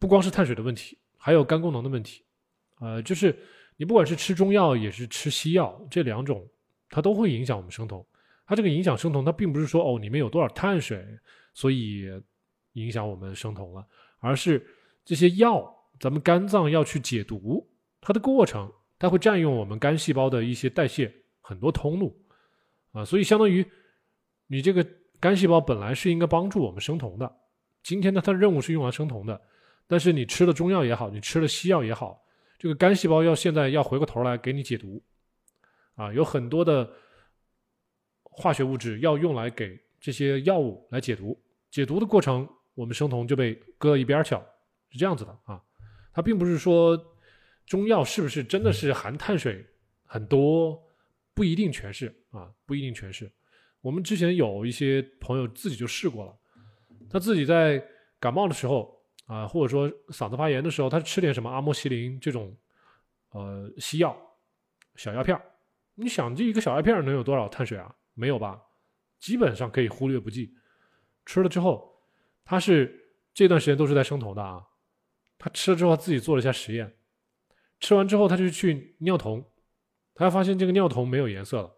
不光是碳水的问题，还有肝功能的问题。呃，就是你不管是吃中药，也是吃西药，这两种它都会影响我们生酮。它这个影响生酮，它并不是说哦里面有多少碳水，所以影响我们生酮了，而是这些药，咱们肝脏要去解毒，它的过程，它会占用我们肝细胞的一些代谢很多通路啊，所以相当于你这个肝细胞本来是应该帮助我们生酮的。今天呢，它的任务是用来生酮的，但是你吃了中药也好，你吃了西药也好，这个肝细胞要现在要回过头来给你解毒，啊，有很多的化学物质要用来给这些药物来解毒，解毒的过程，我们生酮就被搁到一边去了，是这样子的啊，它并不是说中药是不是真的是含碳水很多，不一定全是啊，不一定全是，我们之前有一些朋友自己就试过了。他自己在感冒的时候啊，或者说嗓子发炎的时候，他吃点什么阿莫西林这种呃西药小药片儿。你想这一个小药片儿能有多少碳水啊？没有吧？基本上可以忽略不计。吃了之后，他是这段时间都是在生酮的啊。他吃了之后自己做了一下实验，吃完之后他就去尿酮，他发现这个尿酮没有颜色了。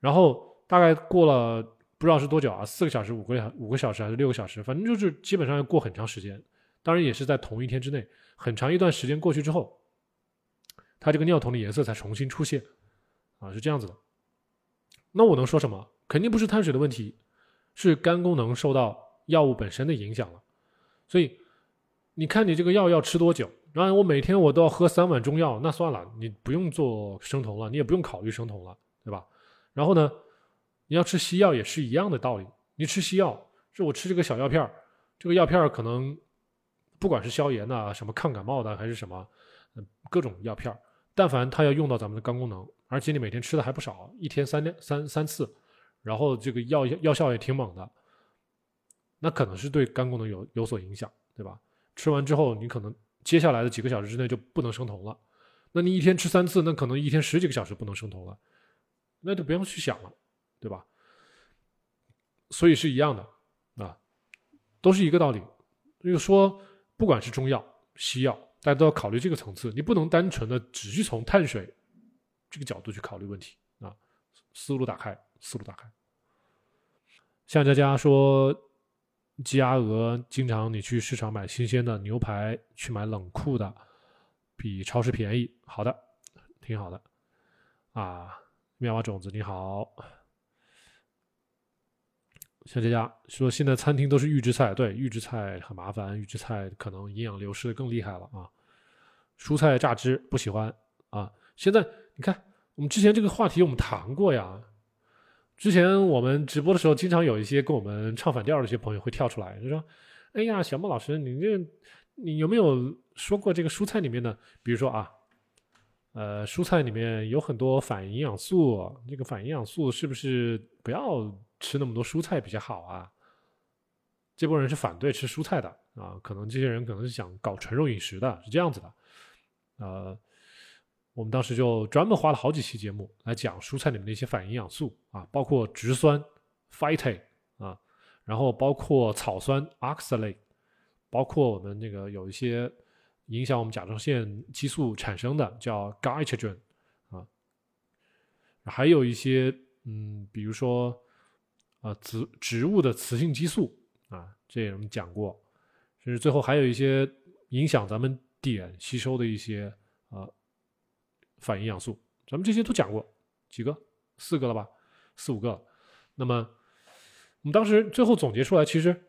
然后大概过了。不知道是多久啊？四个小时、五个五个小时还是六个小时？反正就是基本上要过很长时间。当然也是在同一天之内，很长一段时间过去之后，它这个尿酮的颜色才重新出现，啊，是这样子的。那我能说什么？肯定不是碳水的问题，是肝功能受到药物本身的影响了。所以你看你这个药要吃多久？然后我每天我都要喝三碗中药，那算了，你不用做生酮了，你也不用考虑生酮了，对吧？然后呢？你要吃西药也是一样的道理。你吃西药，是我吃这个小药片儿，这个药片儿可能不管是消炎的、什么抗感冒的，还是什么，各种药片儿，但凡它要用到咱们的肝功能，而且你每天吃的还不少，一天三两三三次，然后这个药药效也挺猛的，那可能是对肝功能有有所影响，对吧？吃完之后，你可能接下来的几个小时之内就不能生酮了。那你一天吃三次，那可能一天十几个小时不能生酮了，那就不用去想了。对吧？所以是一样的啊，都是一个道理。就说不管是中药、西药，大家都要考虑这个层次。你不能单纯的只去从碳水这个角度去考虑问题啊。思路打开，思路打开。像佳佳说，鸡鸭鹅，经常你去市场买新鲜的牛排，去买冷库的，比超市便宜。好的，挺好的啊。妙蛙种子，你好。小佳佳说：“现在餐厅都是预制菜，对预制菜很麻烦，预制菜可能营养流失的更厉害了啊。蔬菜榨汁不喜欢啊。现在你看，我们之前这个话题我们谈过呀。之前我们直播的时候，经常有一些跟我们唱反调的一些朋友会跳出来，就说：‘哎呀，小莫老师，你这你有没有说过这个蔬菜里面的？比如说啊，呃，蔬菜里面有很多反营养素，这个反营养素是不是不要？’”吃那么多蔬菜比较好啊！这波人是反对吃蔬菜的啊，可能这些人可能是想搞纯肉饮食的，是这样子的。呃，我们当时就专门花了好几期节目来讲蔬菜里面的一些反营养素啊，包括植酸 （phytate） 啊，然后包括草酸 （oxalate），包括我们那个有一些影响我们甲状腺激素产生的叫 glycogen 啊，还有一些嗯，比如说。啊，植植物的雌性激素啊，这也我们讲过，甚至最后还有一些影响咱们碘吸收的一些啊反营养素，咱们这些都讲过几个，四个了吧，四五个。那么我们当时最后总结出来，其实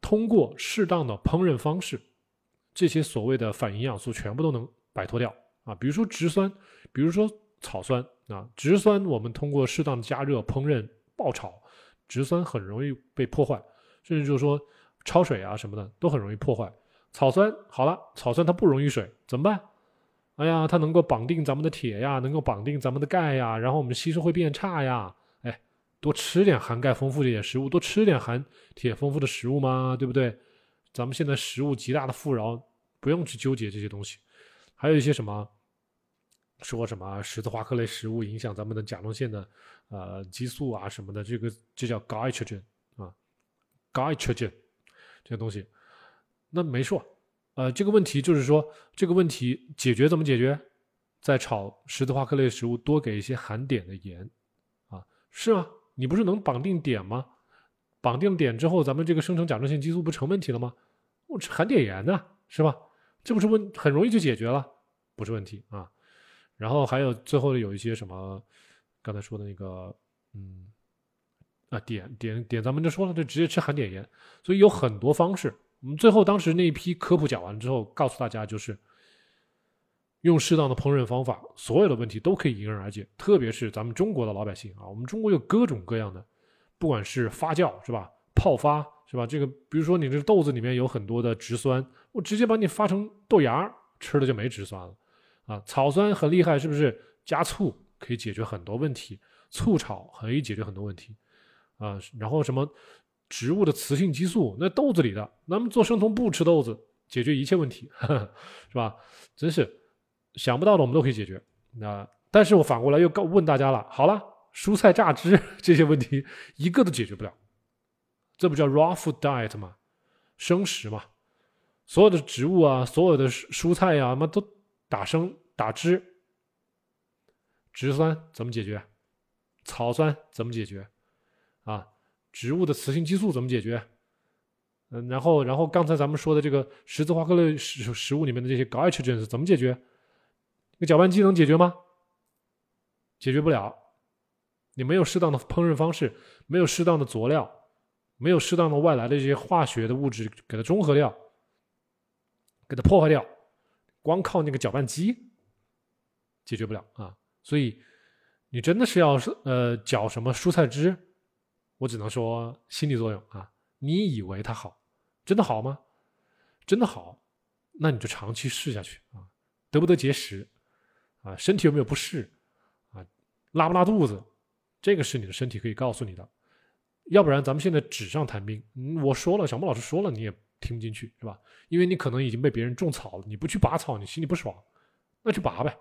通过适当的烹饪方式，这些所谓的反营养素全部都能摆脱掉啊。比如说植酸，比如说草酸啊，植酸我们通过适当的加热、烹饪、爆炒。植酸很容易被破坏，甚至就是说焯水啊什么的都很容易破坏。草酸好了，草酸它不溶于水，怎么办？哎呀，它能够绑定咱们的铁呀，能够绑定咱们的钙呀，然后我们吸收会变差呀。哎，多吃点含钙丰富的一点食物，多吃点含铁丰富的食物嘛，对不对？咱们现在食物极大的富饶，不用去纠结这些东西。还有一些什么？说什么十字花科类食物影响咱们的甲状腺的呃激素啊什么的，这个这叫 glycogen 啊，glycogen 这个东西，那没错，呃，这个问题就是说这个问题解决怎么解决？在炒十字花科类食物多给一些含碘的盐啊，是吗？你不是能绑定碘吗？绑定碘之后，咱们这个生成甲状腺激素不成问题了吗？我吃含碘盐呢，是吧？这不是问很容易就解决了，不是问题啊。然后还有最后的有一些什么，刚才说的那个，嗯，啊碘碘碘，咱们就说了，就直接吃含碘盐。所以有很多方式。我们最后当时那一批科普讲完之后，告诉大家就是用适当的烹饪方法，所有的问题都可以迎刃而解。特别是咱们中国的老百姓啊，我们中国有各种各样的。不管是发酵是吧，泡发是吧，这个比如说你这豆子里面有很多的植酸，我直接把你发成豆芽吃了就没植酸了啊。草酸很厉害，是不是？加醋可以解决很多问题，醋炒可以解决很多问题啊。然后什么植物的雌性激素，那豆子里的，那么做生酮不吃豆子，解决一切问题，是吧？真是想不到的我们都可以解决。那但是我反过来又告问大家了，好了。蔬菜榨汁 这些问题一个都解决不了，这不叫 raw food diet 吗？生食嘛，所有的植物啊，所有的蔬菜呀，妈都打生打汁，植酸怎么解决？草酸怎么解决？啊，植物的雌性激素怎么解决？嗯，然后然后刚才咱们说的这个十字花科类食食物里面的这些 glycogens 怎么解决？那搅拌机能解决吗？解决不了。你没有适当的烹饪方式，没有适当的佐料，没有适当的外来的这些化学的物质给它中和掉，给它破坏掉，光靠那个搅拌机解决不了啊！所以你真的是要呃搅什么蔬菜汁，我只能说心理作用啊！你以为它好，真的好吗？真的好，那你就长期试下去啊！得不得结石啊？身体有没有不适啊？拉不拉肚子？这个是你的身体可以告诉你的，要不然咱们现在纸上谈兵。我说了，小莫老师说了，你也听不进去，是吧？因为你可能已经被别人种草了，你不去拔草，你心里不爽，那去拔呗。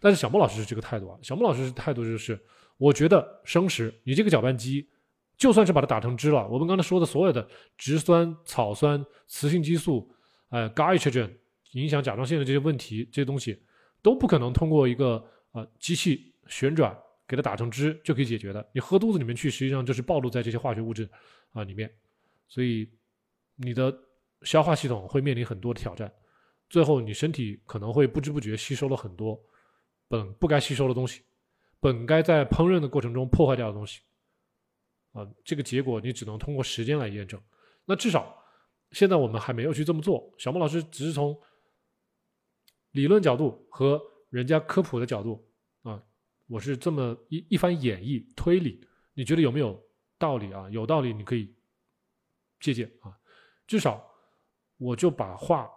但是小莫老师是这个态度啊，小莫老师态度就是，我觉得生食，你这个搅拌机，就算是把它打成汁了，我们刚才说的所有的植酸、草酸、雌性激素，呃，glycogen 影响甲状腺的这些问题，这些东西都不可能通过一个呃机器旋转。给它打成汁就可以解决的。你喝肚子里面去，实际上就是暴露在这些化学物质啊里面，所以你的消化系统会面临很多的挑战。最后，你身体可能会不知不觉吸收了很多本不该吸收的东西，本该在烹饪的过程中破坏掉的东西。啊，这个结果你只能通过时间来验证。那至少现在我们还没有去这么做。小莫老师只是从理论角度和人家科普的角度啊。我是这么一一番演绎推理，你觉得有没有道理啊？有道理，你可以借鉴啊。至少我就把话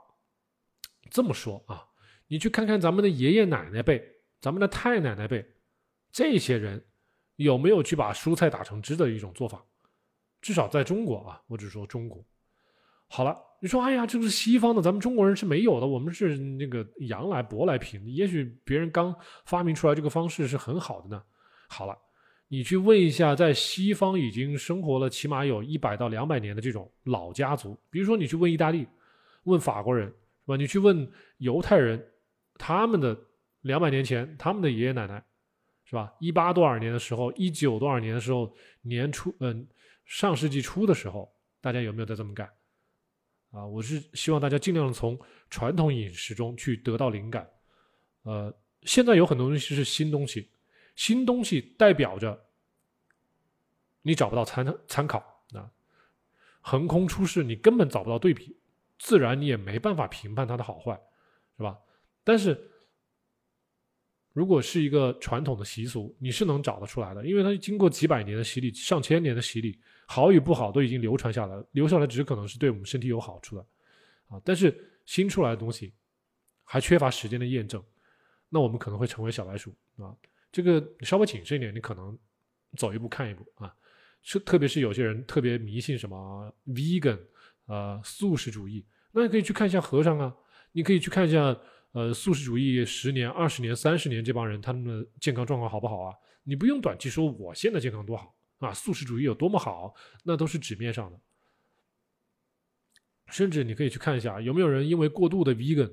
这么说啊，你去看看咱们的爷爷奶奶辈、咱们的太奶奶辈，这些人有没有去把蔬菜打成汁的一种做法？至少在中国啊，我只说中国。好了。你说，哎呀，这是西方的，咱们中国人是没有的。我们是那个洋来舶来品，也许别人刚发明出来这个方式是很好的呢。好了，你去问一下，在西方已经生活了起码有一百到两百年的这种老家族，比如说你去问意大利，问法国人，是吧？你去问犹太人，他们的两百年前，他们的爷爷奶奶，是吧？一八多少年的时候，一九多少年的时候，年初，嗯，上世纪初的时候，大家有没有在这么干？啊，我是希望大家尽量从传统饮食中去得到灵感。呃，现在有很多东西是新东西，新东西代表着你找不到参参考啊，横空出世，你根本找不到对比，自然你也没办法评判它的好坏，是吧？但是如果是一个传统的习俗，你是能找得出来的，因为它经过几百年的洗礼，上千年的洗礼。好与不好都已经流传下来了，留下来只可能是对我们身体有好处的，啊！但是新出来的东西还缺乏时间的验证，那我们可能会成为小白鼠啊！这个稍微谨慎一点，你可能走一步看一步啊！是特别是有些人特别迷信什么 vegan 呃素食主义，那你可以去看一下和尚啊，你可以去看一下呃素食主义十年、二十年、三十年这帮人他们的健康状况好不好啊？你不用短期说我现在健康多好啊，素食主义有多么好，那都是纸面上的。甚至你可以去看一下，有没有人因为过度的 vegan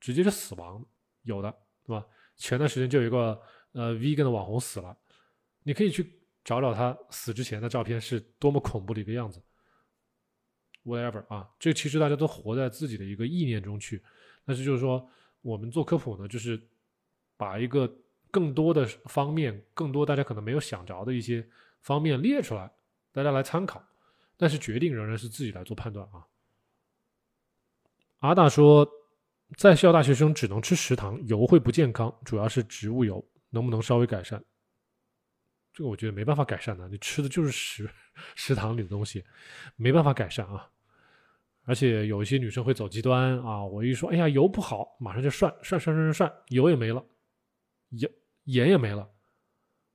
直接就死亡？有的，对吧？前段时间就有一个呃 vegan 的网红死了，你可以去找找他死之前的照片是多么恐怖的一个样子。whatever 啊，这其实大家都活在自己的一个意念中去，但是就是说，我们做科普呢，就是把一个更多的方面，更多大家可能没有想着的一些方面列出来，大家来参考。但是决定仍然是自己来做判断啊。阿大说，在校大学生只能吃食堂，油会不健康，主要是植物油，能不能稍微改善？这个我觉得没办法改善的，你吃的就是食食堂里的东西，没办法改善啊。而且有一些女生会走极端啊，我一说，哎呀，油不好，马上就涮涮涮涮涮，油也没了，盐盐也没了，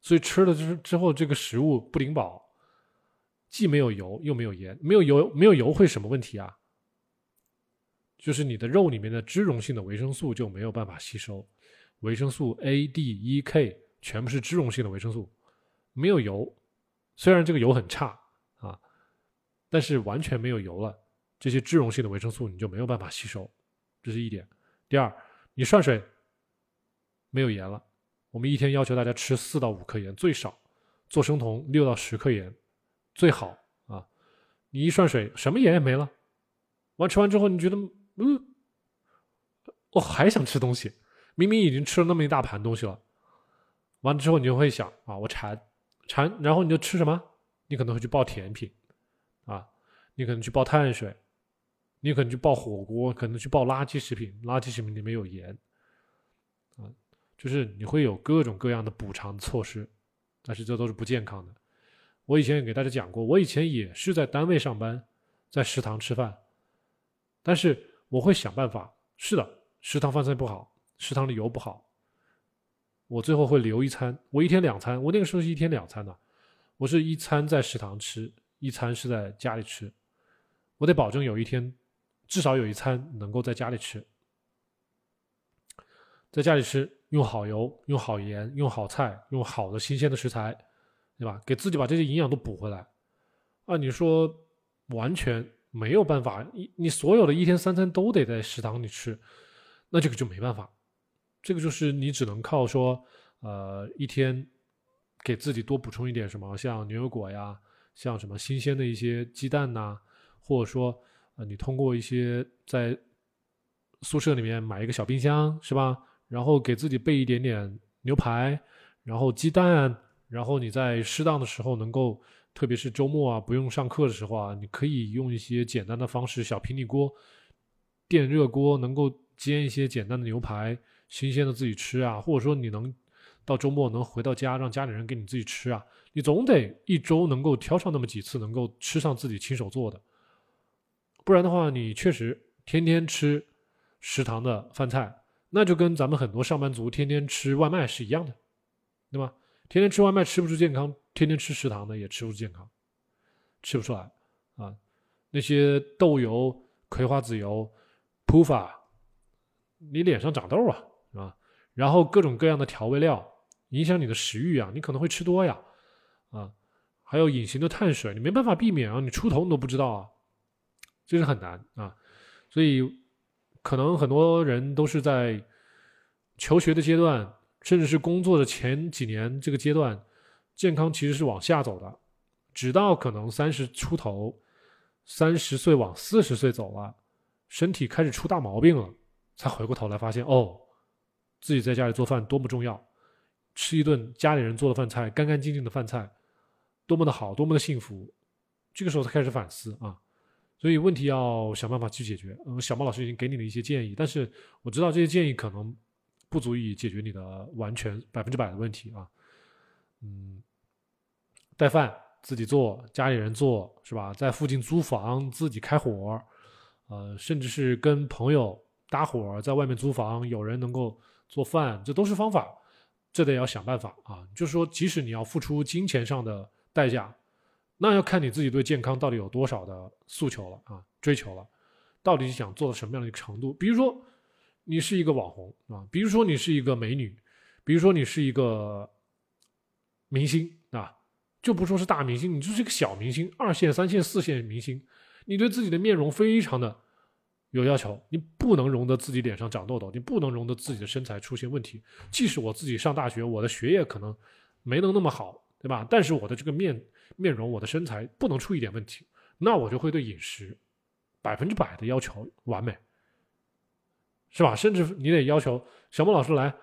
所以吃了之之后，这个食物不灵饱。既没有油又没有盐，没有油没有油会什么问题啊？就是你的肉里面的脂溶性的维生素就没有办法吸收，维生素 A、D、E、K 全部是脂溶性的维生素，没有油，虽然这个油很差啊，但是完全没有油了，这些脂溶性的维生素你就没有办法吸收，这是一点。第二，你涮水没有盐了，我们一天要求大家吃四到五克盐最少，做生酮六到十克盐。最好啊！你一涮水，什么盐也没了。完吃完之后，你觉得，嗯，我还想吃东西。明明已经吃了那么一大盘东西了，完了之后，你就会想啊，我馋，馋，然后你就吃什么？你可能会去爆甜品，啊，你可能去爆碳水，你可能去爆火锅，可能去爆垃圾食品，垃圾食品里面有盐，啊，就是你会有各种各样的补偿措施，但是这都是不健康的。我以前也给大家讲过，我以前也是在单位上班，在食堂吃饭，但是我会想办法。是的，食堂饭菜不好，食堂的油不好，我最后会留一餐。我一天两餐，我那个时候是一天两餐的，我是一餐在食堂吃，一餐是在家里吃。我得保证有一天至少有一餐能够在家里吃，在家里吃，用好油，用好盐，用好菜，用好的新鲜的食材。对吧？给自己把这些营养都补回来，啊，你说完全没有办法，你你所有的一天三餐都得在食堂里吃，那这个就没办法，这个就是你只能靠说，呃，一天给自己多补充一点什么，像牛油果呀，像什么新鲜的一些鸡蛋呐，或者说，呃，你通过一些在宿舍里面买一个小冰箱，是吧？然后给自己备一点点牛排，然后鸡蛋。然后你在适当的时候能够，特别是周末啊，不用上课的时候啊，你可以用一些简单的方式，小平底锅、电热锅，能够煎一些简单的牛排，新鲜的自己吃啊，或者说你能到周末能回到家，让家里人给你自己吃啊，你总得一周能够挑上那么几次，能够吃上自己亲手做的，不然的话，你确实天天吃食堂的饭菜，那就跟咱们很多上班族天天吃外卖是一样的，对吧？天天吃外卖吃不出健康，天天吃食堂的也吃不出健康，吃不出来啊！那些豆油、葵花籽油、铺法，你脸上长痘啊，是吧？然后各种各样的调味料影响你的食欲啊，你可能会吃多呀，啊！还有隐形的碳水，你没办法避免啊，你出头你都不知道啊，这是很难啊！所以可能很多人都是在求学的阶段。甚至是工作的前几年这个阶段，健康其实是往下走的，直到可能三十出头，三十岁往四十岁走了，身体开始出大毛病了，才回过头来发现哦，自己在家里做饭多么重要，吃一顿家里人做的饭菜，干干净净的饭菜，多么的好，多么的幸福，这个时候才开始反思啊，所以问题要想办法去解决。嗯，小猫老师已经给你了一些建议，但是我知道这些建议可能。不足以解决你的完全百分之百的问题啊，嗯，带饭自己做，家里人做是吧？在附近租房自己开火，呃，甚至是跟朋友搭伙在外面租房，有人能够做饭，这都是方法，这得要想办法啊。就是说，即使你要付出金钱上的代价，那要看你自己对健康到底有多少的诉求了啊，追求了，到底想做到什么样的一个程度？比如说。你是一个网红啊，比如说你是一个美女，比如说你是一个明星啊，就不说是大明星，你就是一个小明星，二线、三线、四线明星，你对自己的面容非常的有要求，你不能容得自己脸上长痘痘，你不能容得自己的身材出现问题。即使我自己上大学，我的学业可能没能那么好，对吧？但是我的这个面面容，我的身材不能出一点问题，那我就会对饮食百分之百的要求完美，是吧？甚至你得要求小莫老师来。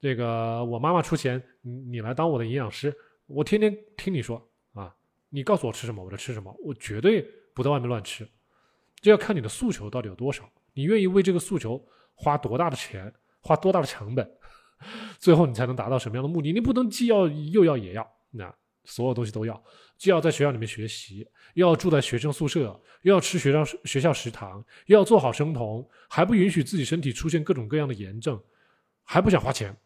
这个我妈妈出钱，你你来当我的营养师，我天天听你说啊，你告诉我吃什么我就吃什么，我绝对不在外面乱吃，这要看你的诉求到底有多少，你愿意为这个诉求花多大的钱，花多大的成本，最后你才能达到什么样的目的？你不能既要又要也要，那所有东西都要，既要在学校里面学习，又要住在学生宿舍，又要吃学校学校食堂，又要做好生酮，还不允许自己身体出现各种各样的炎症，还不想花钱。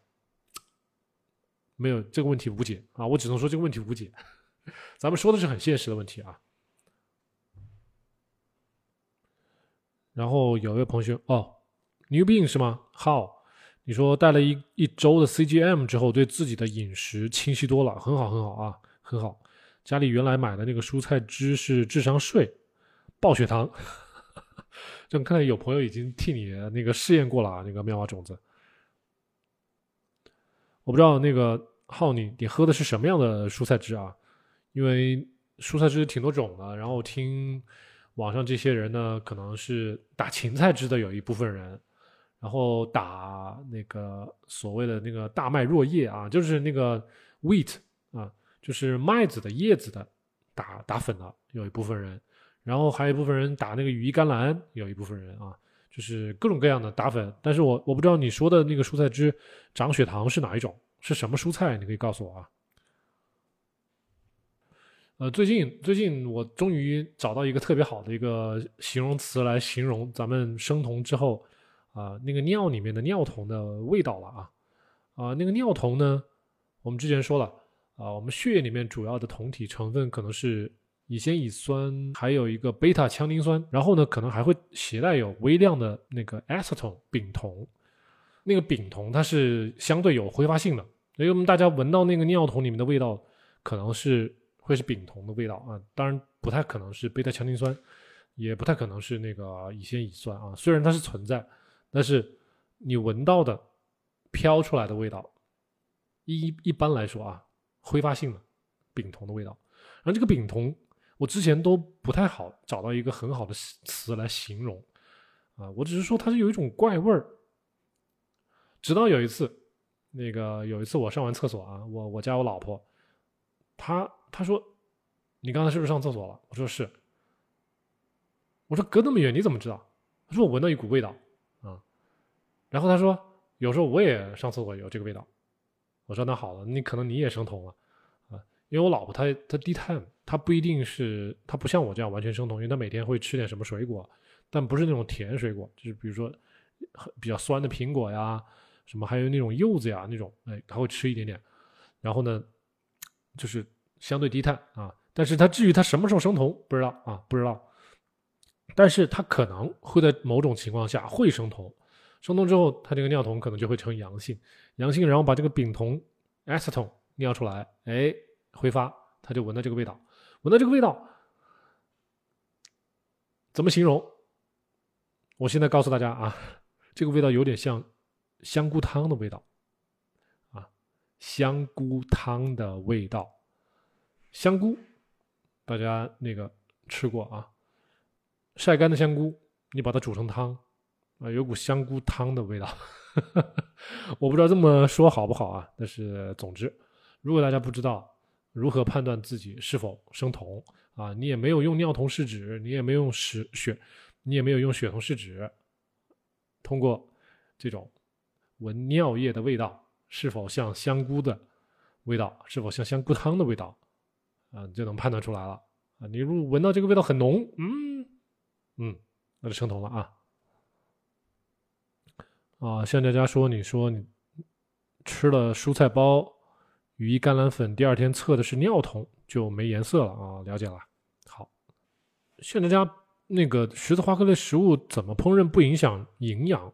没有这个问题无解啊！我只能说这个问题无解。咱们说的是很现实的问题啊。然后有一位朋友哦，，Newbin 是吗？好，你说带了一一周的 CGM 之后，对自己的饮食清晰多了，很好很好啊，很好。家里原来买的那个蔬菜汁是智商税，爆血糖。就看到有朋友已经替你那个试验过了啊，那个妙蛙种子。我不知道那个浩你你喝的是什么样的蔬菜汁啊？因为蔬菜汁挺多种的，然后听网上这些人呢，可能是打芹菜汁的有一部分人，然后打那个所谓的那个大麦若叶啊，就是那个 wheat 啊，就是麦子的叶子的打打粉的有一部分人，然后还有一部分人打那个羽衣甘蓝，有一部分人啊。就是各种各样的打粉，但是我我不知道你说的那个蔬菜汁长血糖是哪一种，是什么蔬菜？你可以告诉我啊。呃，最近最近我终于找到一个特别好的一个形容词来形容咱们生酮之后啊那个尿里面的尿酮的味道了啊啊那个尿酮呢，我们之前说了啊，我们血液里面主要的酮体成分可能是。乙酰乙酸，还有一个贝塔羟磷酸，然后呢，可能还会携带有微量的那个 acetone 丙酮。那个丙酮它是相对有挥发性的，所以我们大家闻到那个尿酮里面的味道，可能是会是丙酮的味道啊。当然不太可能是贝塔羟磷酸，也不太可能是那个乙酰乙酸啊。虽然它是存在，但是你闻到的飘出来的味道，一一般来说啊，挥发性的丙酮的味道。然后这个丙酮。我之前都不太好找到一个很好的词来形容，啊，我只是说它是有一种怪味儿。直到有一次，那个有一次我上完厕所啊，我我家我老婆，她她说，你刚才是不是上厕所了？我说是。我说隔那么远你怎么知道？她说我闻到一股味道啊。然后她说有时候我也上厕所有这个味道。我说那好了，你可能你也生酮了啊，因为我老婆她她低碳。她不一定是，她不像我这样完全生酮，因为她每天会吃点什么水果，但不是那种甜水果，就是比如说比较酸的苹果呀，什么还有那种柚子呀那种，哎，她会吃一点点。然后呢，就是相对低碳啊，但是她至于她什么时候生酮不知道啊，不知道。但是她可能会在某种情况下会生酮，生酮之后它这个尿酮可能就会呈阳性，阳性然后把这个丙酮 acetone 尿出来，哎，挥发，它就闻到这个味道。闻到这个味道，怎么形容？我现在告诉大家啊，这个味道有点像香菇汤的味道，啊，香菇汤的味道。香菇，大家那个吃过啊？晒干的香菇，你把它煮成汤，啊，有股香菇汤的味道。我不知道这么说好不好啊？但是总之，如果大家不知道。如何判断自己是否生酮啊？你也没有用尿酮试纸，你也没有用屎血，你也没有用血酮试纸，通过这种闻尿液的味道是否像香菇的味道，是否像香菇汤的味道啊，你就能判断出来了啊！你如果闻到这个味道很浓，嗯嗯，那就生酮了啊！啊，向佳佳说，你说你吃了蔬菜包。羽衣甘蓝粉第二天测的是尿酮，就没颜色了啊！了解了。好，现在家那个十字花科类食物怎么烹饪不影响营养？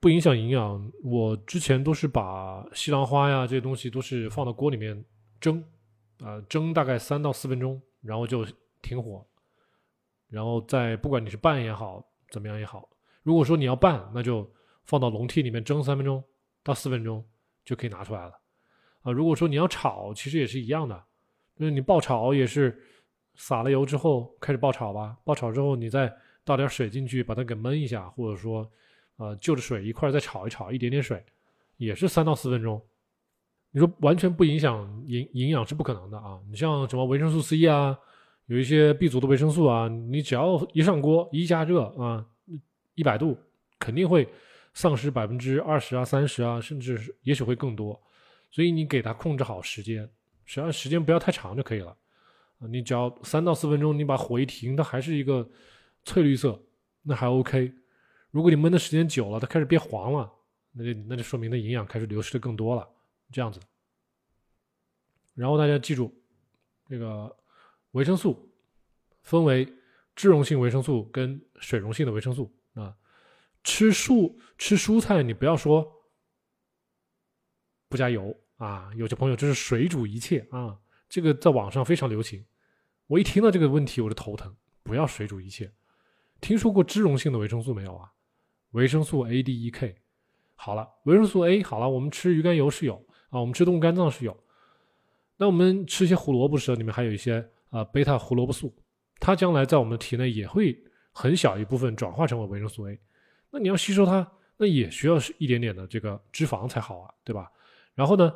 不影响营养。我之前都是把西兰花呀这些东西都是放到锅里面蒸，啊，蒸大概三到四分钟，然后就停火，然后再不管你是拌也好，怎么样也好，如果说你要拌，那就放到笼屉里面蒸三分钟到四分钟就可以拿出来了。啊，如果说你要炒，其实也是一样的，就是你爆炒也是撒了油之后开始爆炒吧，爆炒之后你再倒点水进去把它给焖一下，或者说，呃，就着水一块再炒一炒，一点点水，也是三到四分钟。你说完全不影响营营养是不可能的啊！你像什么维生素 C 啊，有一些 B 族的维生素啊，你只要一上锅一加热啊，一百度肯定会丧失百分之二十啊、三十啊，甚至是也许会更多。所以你给它控制好时间，只要时间不要太长就可以了。你只要三到四分钟，你把火一停，它还是一个翠绿色，那还 OK。如果你焖的时间久了，它开始变黄了，那就那就说明它营养开始流失的更多了，这样子。然后大家记住，这个维生素分为脂溶性维生素跟水溶性的维生素。吃素吃蔬菜，你不要说不加油。啊，有些朋友这是水煮一切啊，这个在网上非常流行。我一听到这个问题我就头疼，不要水煮一切。听说过脂溶性的维生素没有啊？维生素 A、D、E、K。好了，维生素 A 好了，我们吃鱼肝油是有啊，我们吃动物肝脏是有。那我们吃一些胡萝卜时，里面还有一些啊贝塔胡萝卜素，它将来在我们的体内也会很小一部分转化成为维生素 A。那你要吸收它，那也需要是一点点的这个脂肪才好啊，对吧？然后呢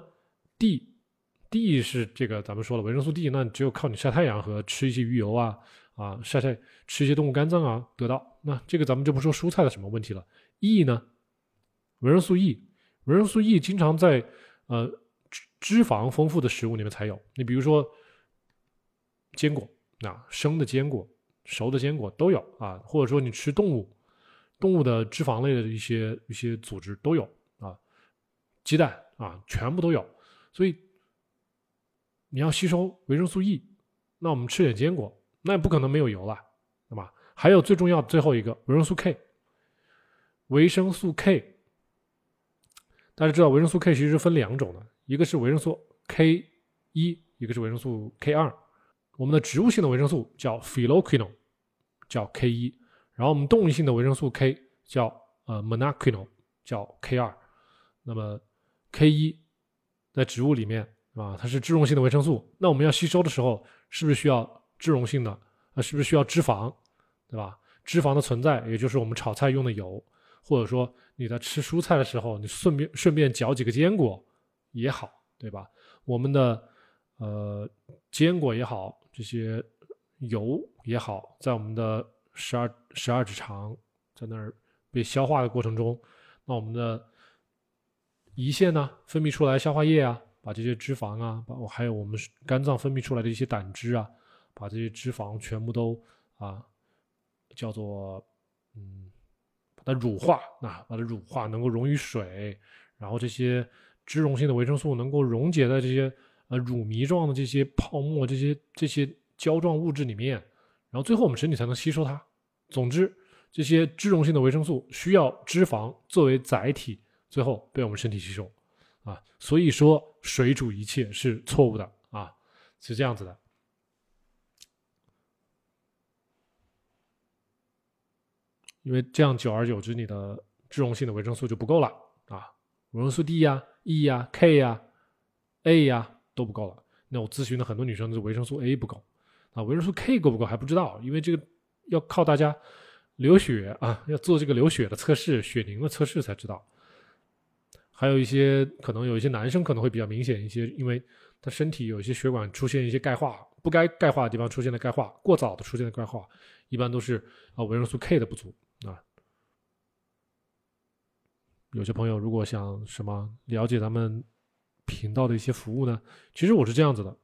？D，D 是这个咱们说了维生素 D，那只有靠你晒太阳和吃一些鱼油啊啊晒晒吃一些动物肝脏啊得到。那这个咱们就不说蔬菜的什么问题了。E 呢，维生素 E，维生素 E 经常在呃脂脂肪丰富的食物里面才有。你比如说坚果啊，生的坚果、熟的坚果都有啊，或者说你吃动物动物的脂肪类的一些一些组织都有啊，鸡蛋啊全部都有。所以你要吸收维生素 E，那我们吃点坚果，那也不可能没有油了，对吧？还有最重要的最后一个维生素 K，维生素 K，大家知道维生素 K 其实是分两种的，一个是维生素 K 一，一个是维生素 K 二。我们的植物性的维生素叫 phylloquinone，叫 K 一，然后我们动物性的维生素 K 叫呃 monoquinone，叫 K 二。那么 K 一。在植物里面啊，它是脂溶性的维生素。那我们要吸收的时候，是不是需要脂溶性的？啊，是不是需要脂肪？对吧？脂肪的存在，也就是我们炒菜用的油，或者说你在吃蔬菜的时候，你顺便顺便嚼几个坚果也好，对吧？我们的呃坚果也好，这些油也好，在我们的十二十二指肠在那儿被消化的过程中，那我们的。胰腺呢，分泌出来消化液啊，把这些脂肪啊，把还有我们肝脏分泌出来的一些胆汁啊，把这些脂肪全部都啊，叫做嗯，把它乳化，啊，把它乳化，能够溶于水，然后这些脂溶性的维生素能够溶解在这些呃乳糜状的这些泡沫、这些这些胶状物质里面，然后最后我们身体才能吸收它。总之，这些脂溶性的维生素需要脂肪作为载体。最后被我们身体吸收，啊，所以说水煮一切是错误的啊，是这样子的，因为这样久而久之，你的脂溶性的维生素就不够了啊，维生素 D 呀、E 呀、K 呀、A 呀都不够了。那我咨询的很多女生是维生素 A 不够啊，维生素 K 够不够还不知道，因为这个要靠大家流血啊，要做这个流血的测试、血凝的测试才知道。还有一些可能有一些男生可能会比较明显一些，因为他身体有一些血管出现一些钙化，不该钙化的地方出现了钙化，过早的出现了钙化，一般都是啊维生素 K 的不足啊。有些朋友如果想什么了解咱们频道的一些服务呢，其实我是这样子的，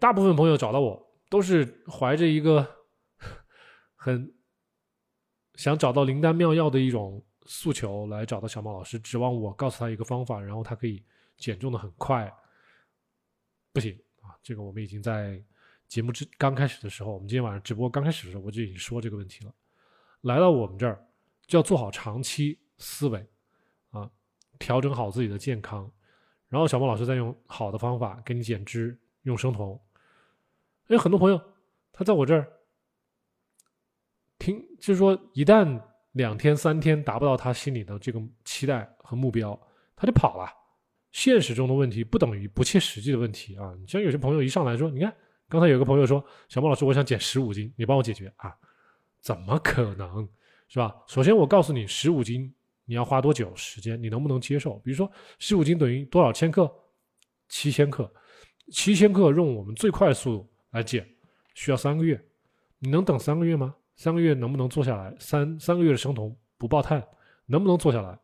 大部分朋友找到我都是怀着一个 很想找到灵丹妙药的一种。诉求来找到小猫老师，指望我告诉他一个方法，然后他可以减重的很快，不行啊！这个我们已经在节目之刚开始的时候，我们今天晚上直播刚开始的时候，我就已经说这个问题了。来到我们这儿就要做好长期思维啊调整好自己的健康，然后小莫老师再用好的方法给你减脂，用生酮。因为很多朋友他在我这儿听，就是说一旦两天三天达不到他心里的这个期待和目标，他就跑了。现实中的问题不等于不切实际的问题啊！像有些朋友一上来说，你看刚才有个朋友说，小莫老师，我想减十五斤，你帮我解决啊？怎么可能，是吧？首先我告诉你，十五斤你要花多久时间？你能不能接受？比如说十五斤等于多少千克？七千克，七千克用我们最快速度来减，需要三个月，你能等三个月吗？三个月能不能做下来？三三个月的生酮不爆碳，能不能做下来？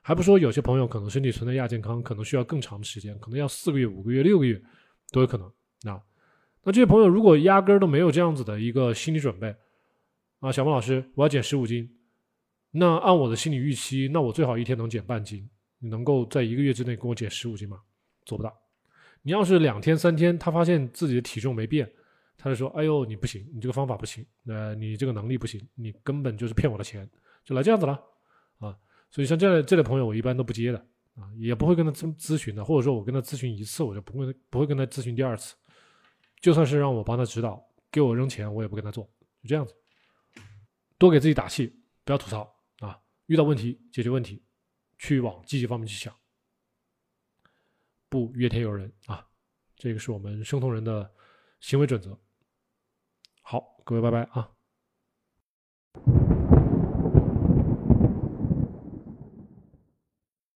还不说，有些朋友可能身体存在亚健康，可能需要更长的时间，可能要四个月、五个月、六个月都有可能。啊，那这些朋友如果压根儿都没有这样子的一个心理准备，啊，小孟老师，我要减十五斤，那按我的心理预期，那我最好一天能减半斤。你能够在一个月之内给我减十五斤吗？做不到。你要是两天、三天，他发现自己的体重没变，他就说：“哎呦，你不行，你这个方法不行，呃，你这个能力不行，你根本就是骗我的钱，就来这样子了。”啊。所以像这类这类朋友，我一般都不接的啊，也不会跟他咨咨询的，或者说我跟他咨询一次，我就不会不会跟他咨询第二次。就算是让我帮他指导，给我扔钱，我也不跟他做，就这样子。多给自己打气，不要吐槽啊！遇到问题解决问题，去往积极方面去想，不怨天尤人啊！这个是我们生酮人的行为准则。好，各位拜拜啊！